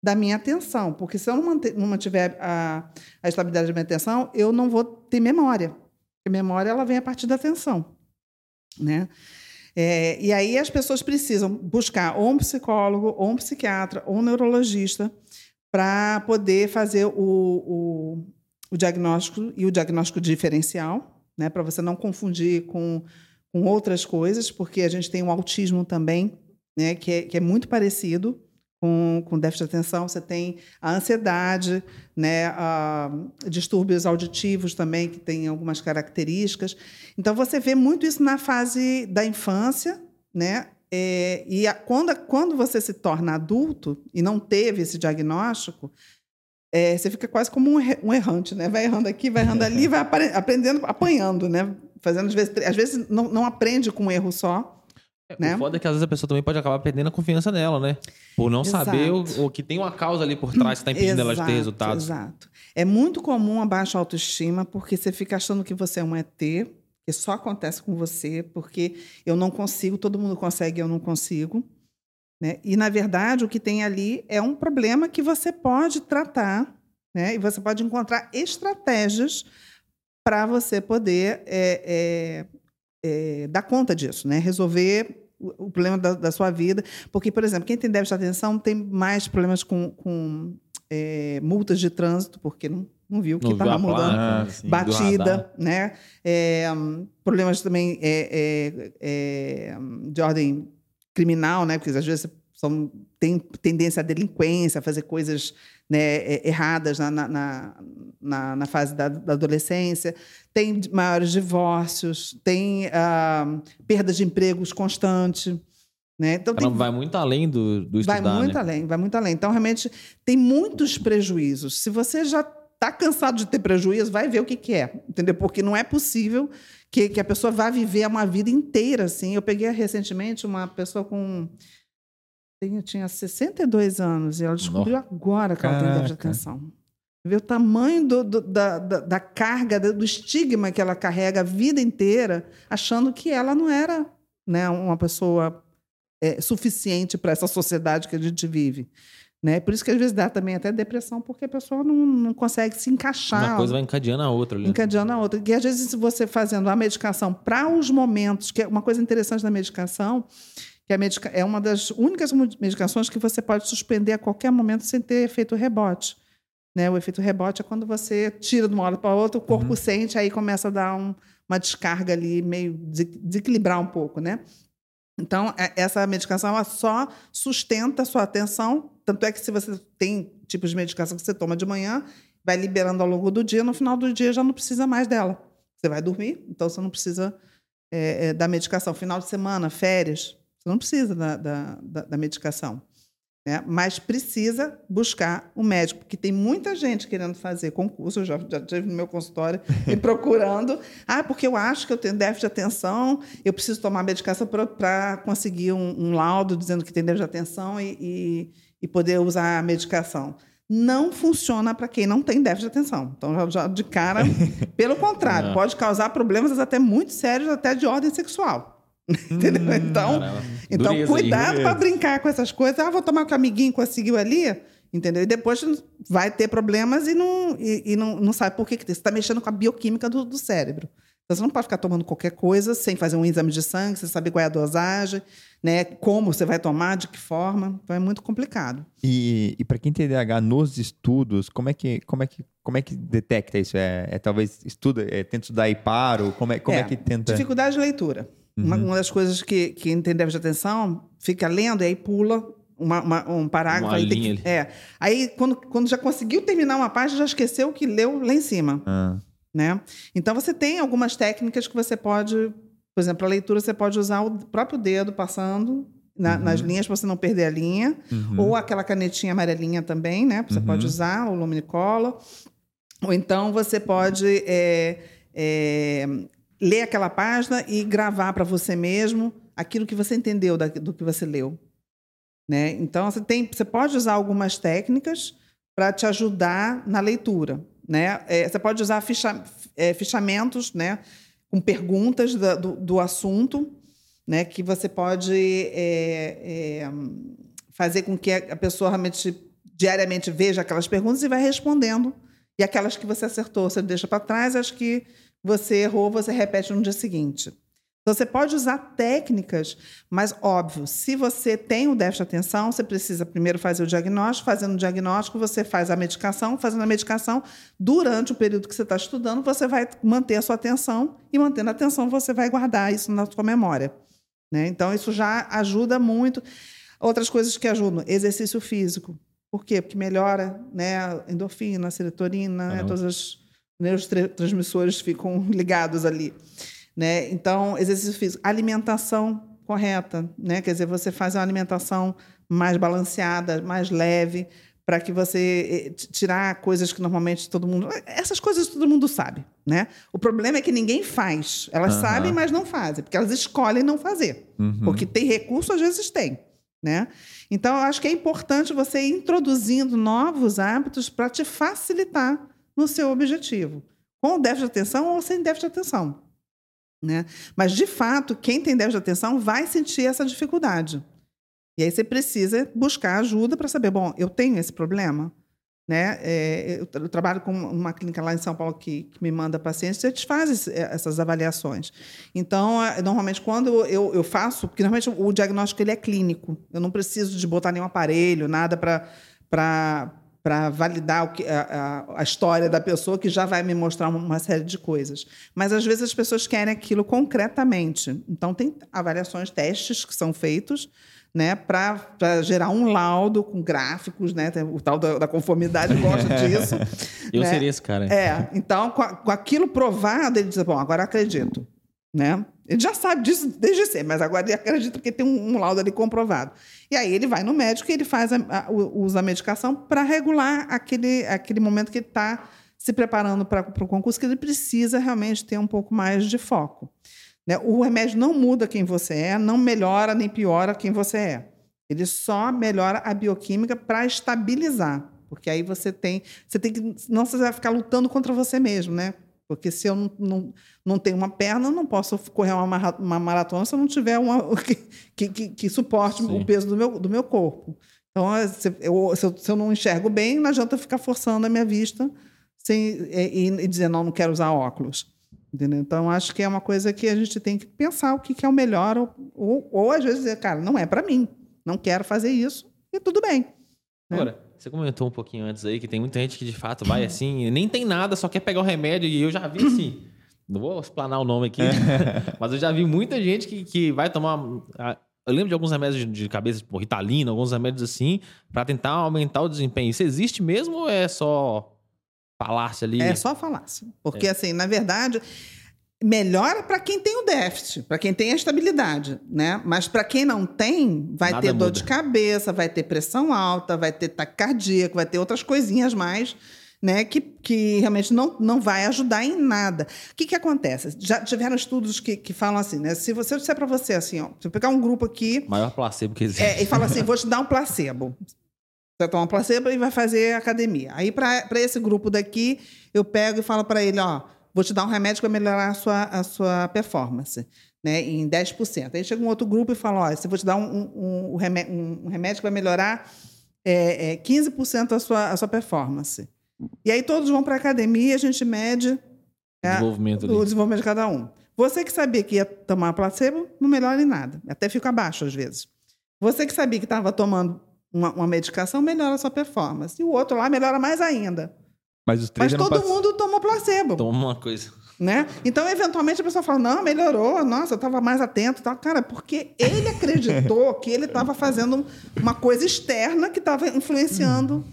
A: da minha atenção. Porque se eu não, manter, não mantiver a, a estabilidade da minha atenção, eu não vou ter memória. Porque memória ela vem a partir da atenção. Né? É, e aí as pessoas precisam buscar ou um psicólogo, ou um psiquiatra, ou um neurologista para poder fazer o, o, o, diagnóstico e o diagnóstico diferencial, né? Para você não confundir com, com outras coisas, porque a gente tem o autismo também, né? Que é, que é muito parecido com, com déficit de atenção. Você tem a ansiedade, né? A, distúrbios auditivos também, que tem algumas características. Então, você vê muito isso na fase da infância, né? É, e a, quando, quando você se torna adulto e não teve esse diagnóstico, é, você fica quase como um, um, errante, né? Vai errando aqui, vai errando ali, vai aprendendo, apanhando, né? Fazendo às vezes, às vezes não, não aprende com um erro só.
B: É,
A: né?
B: O foda é que às vezes a pessoa também pode acabar perdendo a confiança nela, né? Por não
A: Exato.
B: saber o, o, que tem uma causa ali por trás que está impedindo
A: exato,
B: ela de ter resultados.
A: Exato. É muito comum a baixa autoestima porque você fica achando que você é um ET, que só acontece com você, porque eu não consigo, todo mundo consegue, eu não consigo. Né? E, na verdade, o que tem ali é um problema que você pode tratar né? e você pode encontrar estratégias para você poder é, é, é, dar conta disso, né? resolver o, o problema da, da, sua vida. Porque, por exemplo, quem tem déficit de atenção tem mais problemas com, com é, multas de trânsito, porque não, não viu que estava mudando.
B: Ah,
A: batida, né? É, problemas também é, é, de ordem criminal, né? Porque às vezes são, tem tendência à delinquência, a fazer coisas né, erradas na, na, na, na fase da, da, adolescência, tem maiores divórcios, tem uh, perda de empregos constante. Né? Então,
B: tem, vai muito além do, do
A: estudar, Vai muito
B: né?
A: além, vai muito além. Então, realmente, tem muitos prejuízos. Se você já está cansado de ter prejuízo, vai ver o que, que é, entendeu? Porque não é possível que, que a pessoa vá viver uma vida inteira assim. Eu peguei recentemente uma pessoa com eu tinha 62 anos e ela descobriu Nossa. agora que ela tem déficit de atenção. Vê o tamanho do, do, da, da, da, carga, do estigma que ela carrega a vida inteira, achando que ela não era né, uma pessoa é, suficiente para essa sociedade que a gente vive. Né? Por isso que às vezes dá também até depressão, porque a pessoa não, não consegue se encaixar.
B: Uma coisa vai encadeando a outra. Ali.
A: Encadeando a outra. E às vezes, se você fazendo a medicação para os momentos, que é uma coisa interessante da medicação, que a medica é uma das únicas medicações que você pode suspender a qualquer momento sem ter efeito rebote. Né? O efeito rebote é quando você tira de uma hora para outra, o corpo uhum. sente, aí começa a dar um, uma descarga ali, meio desequilibrar um pouco, né? Então, é, essa medicação ela só sustenta a sua atenção. Tanto é que se você tem tipos de medicação que você toma de manhã, vai liberando ao longo do dia, no final do dia já não precisa mais dela. Você vai dormir, então você não precisa é, é, da medicação. Final de semana, férias, você não precisa da, da, da, da medicação. Né? Mas precisa buscar o um médico, porque tem muita gente querendo fazer concurso, eu já, já tive no meu consultório, e procurando. Ah, porque eu acho que eu tenho déficit de atenção, eu preciso tomar medicação para conseguir um, um, laudo dizendo que tem déficit de atenção e, e, e poder usar a medicação. Não funciona para quem não tem déficit de atenção. Então, já, já de cara, pelo contrário, não. pode causar problemas até muito sérios, até de ordem sexual. Entendeu? Hum, então, então cuidado para brincar com essas coisas. Ah, vou tomar com o amiguinho conseguiu ali. Entendeu? E depois vai ter problemas e não, e, e não, não sabe por que, que Você está mexendo com a bioquímica do, do cérebro. Então, você não pode ficar tomando qualquer coisa sem fazer um exame de sangue, sem saber qual é a dosagem, né? como você vai tomar, de que forma. Então, é muito complicado.
C: E, e para quem tem TDAH nos estudos, como é que, como é que, como é que detecta isso? É, é talvez estuda, é, tenta estudar e paro? Como é, como é, é que tenta...
A: Dificuldade de leitura. Uhum. Uma, uma, das coisas que, que déficit de atenção fica lendo e aí pula uma, uma, um parágrafo.
B: Uma
A: aí,
B: linha
A: que, é. aí quando, quando já conseguiu terminar uma página, já esqueceu o que leu lá em cima.
C: Ah.
A: Né? Então você tem algumas técnicas que você pode, por exemplo, a leitura você pode usar o próprio dedo passando na, uhum. nas linhas para você não perder a linha,
C: uhum.
A: ou aquela canetinha amarelinha também, né? Você pode uhum. usar o luminicola, ou então você pode é, é, ler aquela página e gravar para você mesmo aquilo que você entendeu do que você leu. Né? Então, você, tem, você pode usar algumas técnicas para te ajudar na leitura. Né? É, você pode usar ficha, é, fichamentos né? com perguntas da, do, do, assunto, né? que você pode é, é fazer com que a pessoa realmente diariamente veja aquelas perguntas e vai respondendo. E aquelas que você acertou, você deixa para trás, as que você errou, você repete no dia seguinte. Então, você pode usar técnicas, mas, óbvio, se você tem o déficit de atenção, você precisa primeiro fazer o diagnóstico. Fazendo o diagnóstico, você faz a medicação. Fazendo a medicação, durante o período que você está estudando, você vai manter a sua atenção e, mantendo a atenção, você vai guardar isso na sua memória. Né? Então, isso já ajuda muito. Outras coisas que ajudam, exercício físico. Por quê? Porque melhora né, a endorfina, a serotonina, né, todos os neurotransmissores ficam ligados ali. Né? Então, exercício físico, alimentação correta, né? Quer dizer, você faz uma alimentação mais balanceada, mais leve, para que você eh, tirar coisas que normalmente todo mundo, essas coisas todo mundo sabe, né? O problema é que ninguém faz. Elas uhum. sabem, mas não fazem, porque elas escolhem não fazer. Uhum. Porque tem recurso, às vezes tem, né? Então, eu acho que é importante você ir introduzindo novos hábitos para te facilitar no seu objetivo, com déficit de atenção ou sem déficit de atenção. Né? Mas, de fato, quem tem déficit de atenção vai sentir essa dificuldade. E aí você precisa buscar ajuda para saber, bom, eu tenho esse problema? Né? É, eu, eu, trabalho com uma clínica lá em São Paulo que, que me manda pacientes e eles fazem essas avaliações. Então, normalmente, quando eu, eu faço, porque normalmente o diagnóstico ele é clínico, eu não preciso de botar nenhum aparelho, nada para para validar que, a, a, a, história da pessoa, que já vai me mostrar uma, série de coisas. Mas, às vezes, as pessoas querem aquilo concretamente. Então, tem avaliações, testes que são feitos né, para gerar um laudo com gráficos, né? O tal da, da conformidade gosta disso.
B: Eu
A: né?
B: seria esse cara.
A: É, então, com, com aquilo provado, ele diz, bom, agora acredito. Né? Ele já sabe disso desde sempre, mas agora ele acredita que tem um, um, laudo ali comprovado. E aí ele vai no médico e ele faz a, a, usa a medicação para regular aquele, aquele momento que ele está se preparando para o concurso, que ele precisa realmente ter um pouco mais de foco. Né? O remédio não muda quem você é, não melhora nem piora quem você é. Ele só melhora a bioquímica para estabilizar. Porque aí você tem. Você tem que. Não você vai ficar lutando contra você mesmo, né? Porque se eu não, não, não tenho uma perna, eu não posso correr uma, uma maratona se eu não tiver uma que, que, que suporte Sim. o peso do meu, do meu corpo. Então, é, se eu, se eu, se eu não enxergo bem, não adianta ficar forçando a minha vista sem, e, e dizer, não, não quero usar óculos. Entendeu? Então, acho que é uma coisa que a gente tem que pensar o que, que é o melhor, ou, ou, ou às vezes dizer, cara, não é para mim, não quero fazer isso, e tudo bem.
B: Né? Você comentou um pouquinho antes aí que tem muita gente que de fato vai assim, nem tem nada, só quer pegar o remédio. E eu já vi assim. Não vou explanar o nome aqui, mas eu já vi muita gente que, que vai tomar. Eu lembro de alguns remédios de cabeça, tipo Ritalina, alguns remédios assim, para tentar aumentar o desempenho. Isso existe mesmo ou é só falácia ali?
A: É só falácia. Porque, é. assim, na verdade, melhora para quem tem o déficit, para quem tem a estabilidade, né? Mas para quem não tem, vai Nada ter dor muda. de cabeça, vai ter pressão alta, vai ter taquicardia, vai ter outras coisinhas mais, né? Que, que realmente não, não vai ajudar em nada. O que, que acontece? Já tiveram estudos que, que falam assim, né? Se você disser para você assim, ó, se eu pegar um grupo aqui,
B: maior placebo que existe,
A: é, e fala assim, vou te dar um placebo. Você toma um placebo e vai fazer academia. Aí para esse grupo daqui, eu pego e falo para ele, ó vou te dar um remédio que vai melhorar a sua, a sua performance, né, em 10%. Aí chega um outro grupo e fala, olha, vou te dar um, um, um, remédio, que vai melhorar é, é, 15% a sua, a sua performance. E aí todos vão para a academia e a gente mede
B: é, desenvolvimento
A: o desenvolvimento de cada um. Você que sabia que ia tomar placebo, não melhora em nada. Até fica abaixo às vezes. Você que sabia que estava tomando uma, uma, medicação, melhora a sua performance. E o outro lá melhora mais ainda.
C: Mas os três
A: Mas todo mundo tomou placebo.
B: Toma uma coisa.
A: Né? Então, eventualmente, a pessoa fala: não, melhorou, nossa, eu estava mais atento. Tal. Cara, porque ele acreditou que ele estava fazendo uma coisa externa que estava influenciando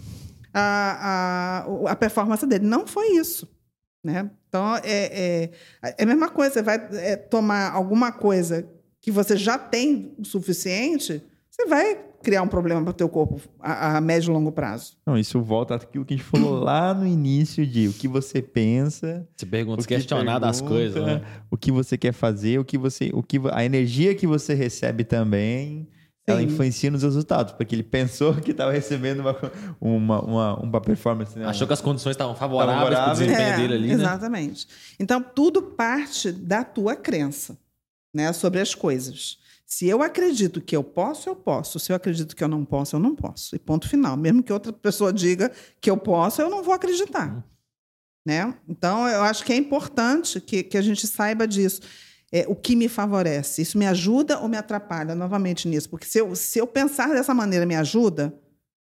A: a, a, a performance dele. Não foi isso. Né? Então, é, é, é a mesma coisa. Você vai é, tomar alguma coisa que você já tem o suficiente, você vai criar um problema para o teu corpo a, a, médio e longo prazo.
C: Não, isso volta àquilo que a gente falou lá no início de o que você pensa.
B: Você pergunta, questionar das coisas, né?
C: O que você quer fazer, o que você, o que a energia que você recebe também. Sim. Ela influencia nos resultados, porque ele pensou que estava recebendo uma, uma, uma, uma performance. Né?
B: Achou que as condições estavam favoráveis para o desempenho é, dele ali. Né?
A: Exatamente. Né? Então, tudo parte da tua crença né, sobre as coisas. Se eu acredito que eu posso, eu posso. Se eu acredito que eu não posso, eu não posso. E ponto final. Mesmo que outra pessoa diga que eu posso, eu não vou acreditar. Uhum. Né? Então, eu acho que é importante que, que a gente saiba disso. é, o que me favorece. Isso me ajuda ou me atrapalha novamente nisso? Porque se eu, se eu pensar dessa maneira me ajuda,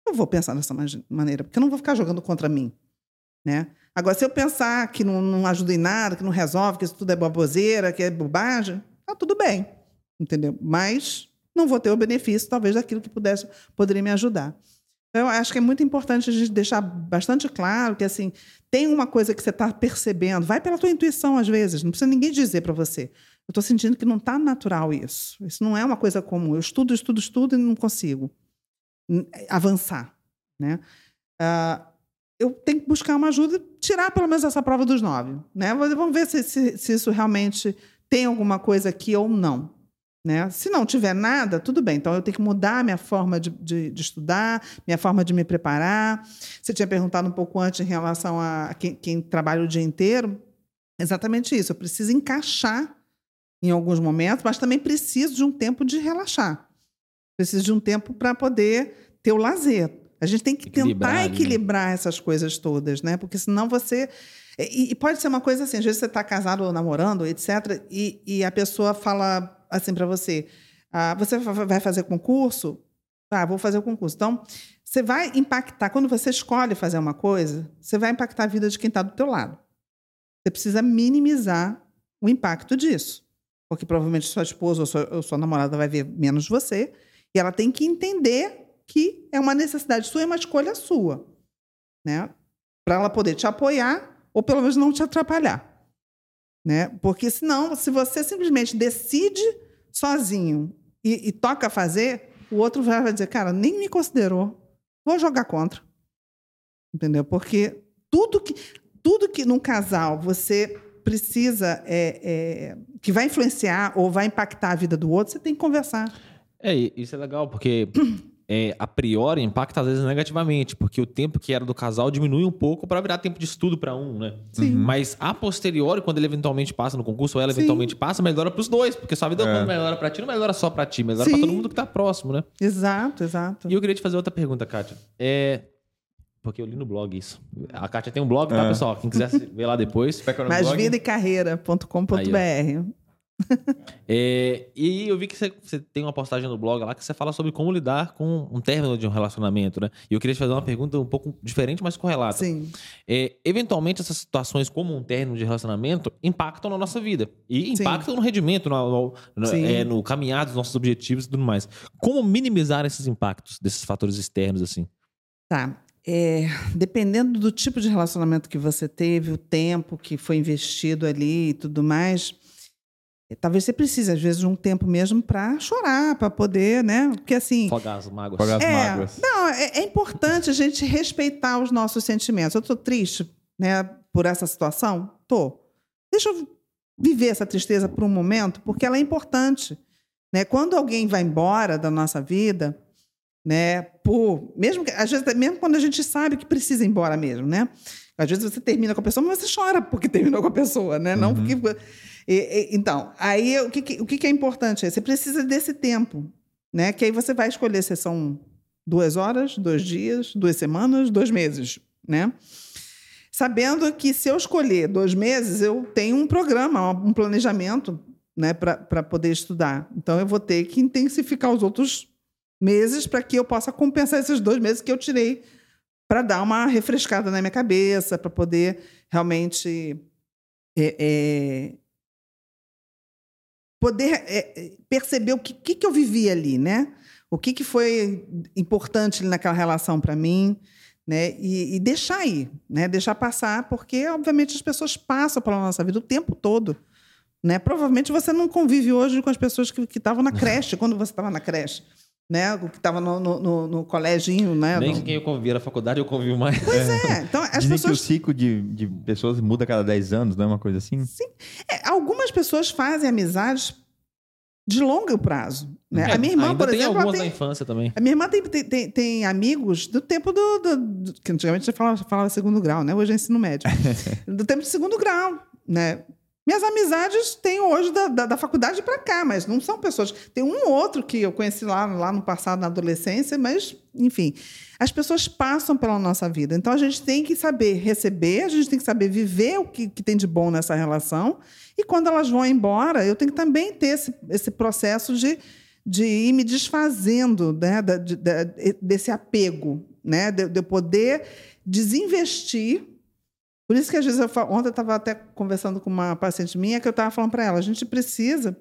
A: eu vou pensar dessa maneira, porque eu não vou ficar jogando contra mim. Né? Agora, se eu pensar que não, não ajuda em nada, que não resolve, que isso tudo é baboseira, que é bobagem, tá tudo bem. Entendeu? Mas não vou ter o benefício, talvez, daquilo que pudesse, poderia me ajudar. Então, eu acho que é muito importante a gente deixar bastante claro que, assim, tem uma coisa que você está percebendo, vai pela tua intuição, às vezes, não precisa ninguém dizer para você. Eu estou sentindo que não está natural isso. Isso não é uma coisa comum. Eu estudo, estudo, estudo e não consigo avançar. Né? Uh, eu tenho que buscar uma ajuda, tirar pelo menos essa prova dos nove. Né? Vamos ver se, se, se isso realmente tem alguma coisa aqui ou não. Né? Se não tiver nada, tudo bem. Então, eu tenho que mudar minha forma de, de, de, estudar, minha forma de me preparar. Você tinha perguntado um pouco antes em relação a quem, quem trabalha o dia inteiro. Exatamente isso. Eu preciso encaixar em alguns momentos, mas também preciso de um tempo de relaxar. Preciso de um tempo para poder ter o lazer. A gente tem que equilibrar, tentar equilibrar né? essas coisas todas, né? Porque senão você. E, e pode ser uma coisa assim, às vezes você está casado ou namorando, etc., e, e a pessoa fala assim para você: ah, você vai fazer concurso? Ah, vou fazer o concurso. Então, você vai impactar, quando você escolhe fazer uma coisa, você vai impactar a vida de quem está do teu lado. Você precisa minimizar o impacto disso. Porque provavelmente sua esposa ou sua, ou sua namorada vai ver menos você, e ela tem que entender que é uma necessidade sua e uma escolha sua. Né? Para ela poder te apoiar ou pelo menos não te atrapalhar. Né? Porque senão, se você simplesmente decide sozinho e, e toca fazer, o outro vai dizer, cara, nem me considerou, vou jogar contra. Entendeu? Porque tudo que, tudo que num casal você precisa, é, é, que vai influenciar ou vai impactar a vida do outro, você tem que conversar.
B: É, isso é legal, porque é, a priori impacta às vezes negativamente, porque o tempo que era do casal diminui um pouco para virar tempo de estudo para um, né? Sim. Uhum. Mas a posteriori, quando ele eventualmente passa no concurso, ou ela Sim. eventualmente passa, melhora para os dois, porque sua vida é. melhora para ti, não melhora só para ti, melhora para todo mundo que tá próximo, né?
A: Exato, exato.
B: E eu queria te fazer outra pergunta, Kátia. É, porque eu li no blog isso. A Kátia tem um blog, tá, é. pessoal? Quem quiser ver lá depois.
A: Mais vida e carreira.com.br.
B: é, e eu vi que você, você, tem uma postagem no blog lá que você fala sobre como lidar com um término de um relacionamento, né? E eu queria te fazer uma pergunta um pouco diferente, mas correlata.
A: Sim.
B: É, eventualmente, essas situações como um término de relacionamento impactam na nossa vida. E impactam Sim. no rendimento, no, no, é, no caminhar dos nossos objetivos e tudo mais. Como minimizar esses impactos desses fatores externos, assim?
A: Tá. É, dependendo do tipo de relacionamento que você teve, o tempo que foi investido ali e tudo mais, Talvez você precise, às vezes, de um tempo mesmo para chorar, para poder, né? Porque assim.
B: Fogar as mágoas.
C: Fogar as
A: é,
C: mágoas.
A: Não, é, é, importante a gente respeitar os nossos sentimentos. Eu estou triste né, por essa situação? Tô. Deixa eu viver essa tristeza por um momento, porque ela é importante. Né? Quando alguém vai embora da nossa vida, né, por, mesmo, às vezes, mesmo quando a gente sabe que precisa ir embora mesmo, né? Às vezes você termina com a pessoa, mas você chora porque terminou com a pessoa, né? Não uhum. porque e, e, então, aí o que, o que é importante? Você precisa desse tempo, né? Que aí você vai escolher se são duas horas, dois dias, duas semanas, dois meses, né? Sabendo que se eu escolher dois meses, eu tenho um programa, um planejamento, né, para poder estudar. Então eu vou ter que intensificar os outros meses para que eu possa compensar esses dois meses que eu tirei para dar uma refrescada na minha cabeça, para poder realmente é, é, poder é, perceber o que, que, que, eu vivi ali, né? O que, que foi importante naquela relação para mim, né? E, e, deixar aí, né? Deixar passar, porque obviamente as pessoas passam pela nossa vida o tempo todo. Né? Provavelmente você não convive hoje com as pessoas que estavam na creche, quando você estava na creche né? O que estava no, no, no, né?
B: Nem
A: no...
B: quem eu convivi na faculdade eu convivo mais.
A: Pois é. Então, as
C: Dizem
A: pessoas...
C: que o ciclo de, de pessoas muda a cada 10 anos, não é uma coisa assim?
A: Sim. É, algumas pessoas fazem amizades de longo prazo. Né?
B: É,
A: a minha irmã, por
B: tem
A: exemplo.
B: Algumas
A: tem,
B: da infância também.
A: A minha irmã tem, tem, tem amigos do tempo do. do, do que antigamente já falava, falava segundo grau, né? Hoje é ensino médio. do tempo de segundo grau. Né? Minhas amizades têm hoje da, da, da faculdade para cá, mas não são pessoas. Tem um ou outro que eu conheci lá, lá no passado, na adolescência, mas, enfim. As pessoas passam pela nossa vida. Então a gente tem que saber receber, a gente tem que saber viver o que, que tem de bom nessa relação. E quando elas vão embora, eu tenho que também ter esse, esse processo de, de ir me desfazendo né, da, de, desse apego, né, de, de eu poder desinvestir por isso que às vezes eu falo, ontem eu estava até conversando com uma paciente minha que eu estava falando para ela, a gente precisa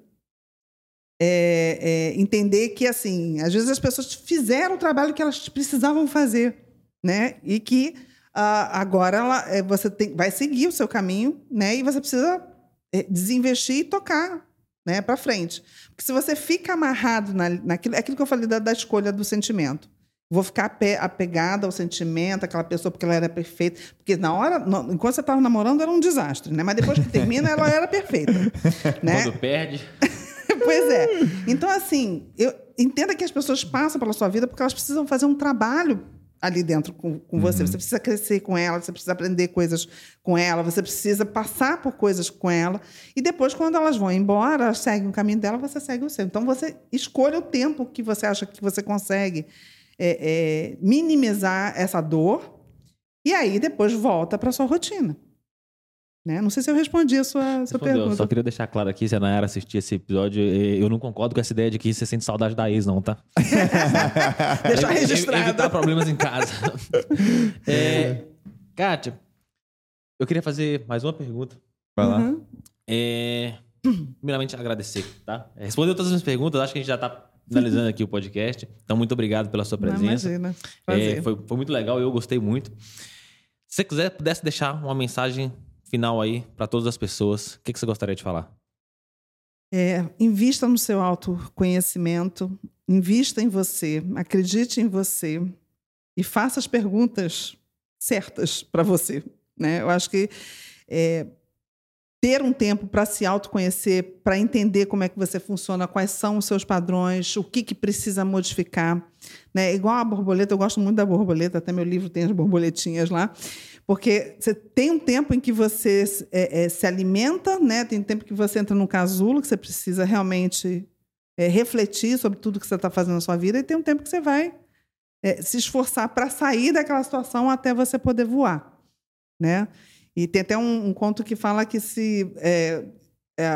A: é, é, entender que assim, às vezes as pessoas fizeram o trabalho que elas precisavam fazer, né? E que uh, agora ela, é, você tem, vai seguir o seu caminho, né? E você precisa desinvestir e tocar, né? Para frente, porque se você fica amarrado na, naquilo, é aquilo que eu falei da, da escolha do sentimento. Vou ficar apegada ao sentimento, aquela pessoa porque ela era perfeita. Porque na hora, enquanto você estava namorando, era um desastre, né? Mas depois que termina, ela era perfeita. né?
B: Quando perde.
A: pois é. Então, assim, eu entenda que as pessoas passam pela sua vida porque elas precisam fazer um trabalho ali dentro com, com você. Uhum. Você precisa crescer com ela, você precisa aprender coisas com ela, você precisa passar por coisas com ela. E depois, quando elas vão embora, elas seguem o caminho dela, você segue o seu. Então, você escolha o tempo que você acha que você consegue é, é, minimizar essa dor e aí depois volta para sua rotina. Né? Não sei se eu respondi a sua, sua pergunta.
B: Só queria deixar claro aqui, se a Nayara assistir esse episódio, eu não concordo com essa ideia de que você sente saudade da ex, não, tá?
A: Deixar registrado.
B: Evitar problemas em casa. é, Kátia, eu queria fazer mais uma pergunta.
C: Vai lá. Uhum.
B: É, primeiramente, agradecer, tá? Respondeu todas as minhas perguntas, acho que a gente já está finalizando aqui o podcast. Então, muito obrigado pela sua presença.
A: Não, imagina.
B: É, foi, foi muito legal, eu gostei muito. Se você quiser, pudesse deixar uma mensagem final aí para todas as pessoas, o que, que você gostaria de falar?
A: É, invista no seu autoconhecimento, invista em você, acredite em você e faça as perguntas certas para você. Né? Eu acho que é, ter um tempo para se autoconhecer, para entender como é que você funciona, quais são os seus padrões, o que, que precisa modificar. Né? Igual a borboleta, eu gosto muito da borboleta, até meu livro tem as borboletinhas lá, porque você tem um tempo em que você é, é, se alimenta, né? tem um tempo que você entra num casulo, que você precisa realmente é, refletir sobre tudo que você está fazendo na sua vida, e tem um tempo que você vai é, se esforçar para sair daquela situação até você poder voar. Né? E tem até um, um conto que fala que se é, é,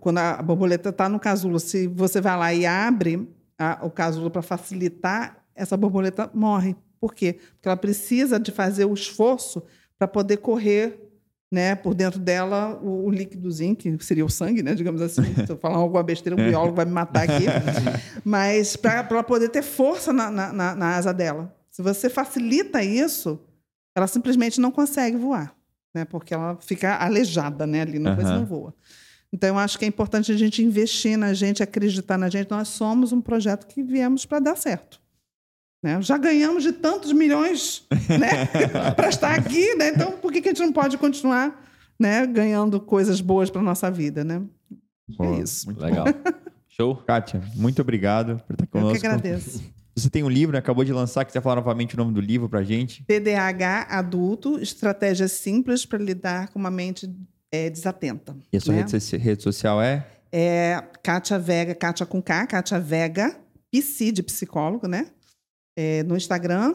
A: quando a borboleta está no casulo, se você vai lá e abre a, o casulo para facilitar, essa borboleta morre. Por quê? Porque ela precisa de fazer o esforço para poder correr né, por dentro dela o, o líquidozinho, que seria o sangue, né, digamos assim. Se eu falar alguma besteira, o biólogo vai me matar aqui. Mas para ela poder ter força na, na, na asa dela. Se você facilita isso, ela simplesmente não consegue voar né? Porque ela fica aleijada, né? Ali não, uhum. não voa. Então, eu acho que é importante a gente investir na gente, acreditar na gente. Nós somos um projeto que viemos para dar certo. Né? Já ganhamos de tantos milhões né? para estar aqui, né? então por que, que a gente não pode continuar né? ganhando coisas boas para nossa vida? Né?
B: Boa, é isso. Muito legal. Show.
C: Kátia, muito obrigado por estar conosco.
A: Eu que agradeço.
C: Você tem um livro, né? acabou de lançar, quiser falar novamente o nome do livro para gente?
A: TDAH adulto, estratégias simples para lidar com uma mente é, desatenta.
C: E a sua né? rede, rede, social é?
A: É Kátia Vega, Kátia com K, Kátia Vega, PC de psicólogo, né? É, no Instagram.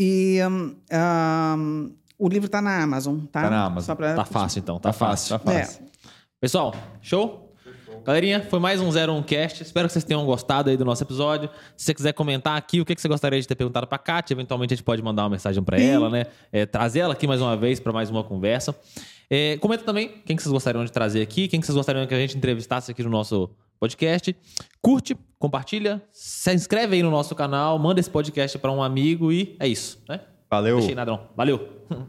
A: E um, um, o livro está na Amazon, tá?
C: Tá na Amazon.
B: Pra... Tá fácil, então. Tá, tá fácil.
C: Tá fácil. É.
B: Pessoal, show? Galerinha, foi mais um 01 Cast. Espero que vocês tenham gostado aí do nosso episódio. Se você quiser comentar aqui o que você gostaria de ter perguntado pra Kátia, eventualmente a gente pode mandar uma mensagem para ela, né? É, trazer ela aqui mais uma vez para mais uma conversa. É, comenta também quem que vocês gostariam de trazer aqui, quem que vocês gostariam que a gente entrevistasse aqui no nosso podcast. Curte, compartilha, se inscreve aí no nosso canal, manda esse podcast para um amigo e é isso, né?
C: Valeu.
B: Deixei nada não. Valeu.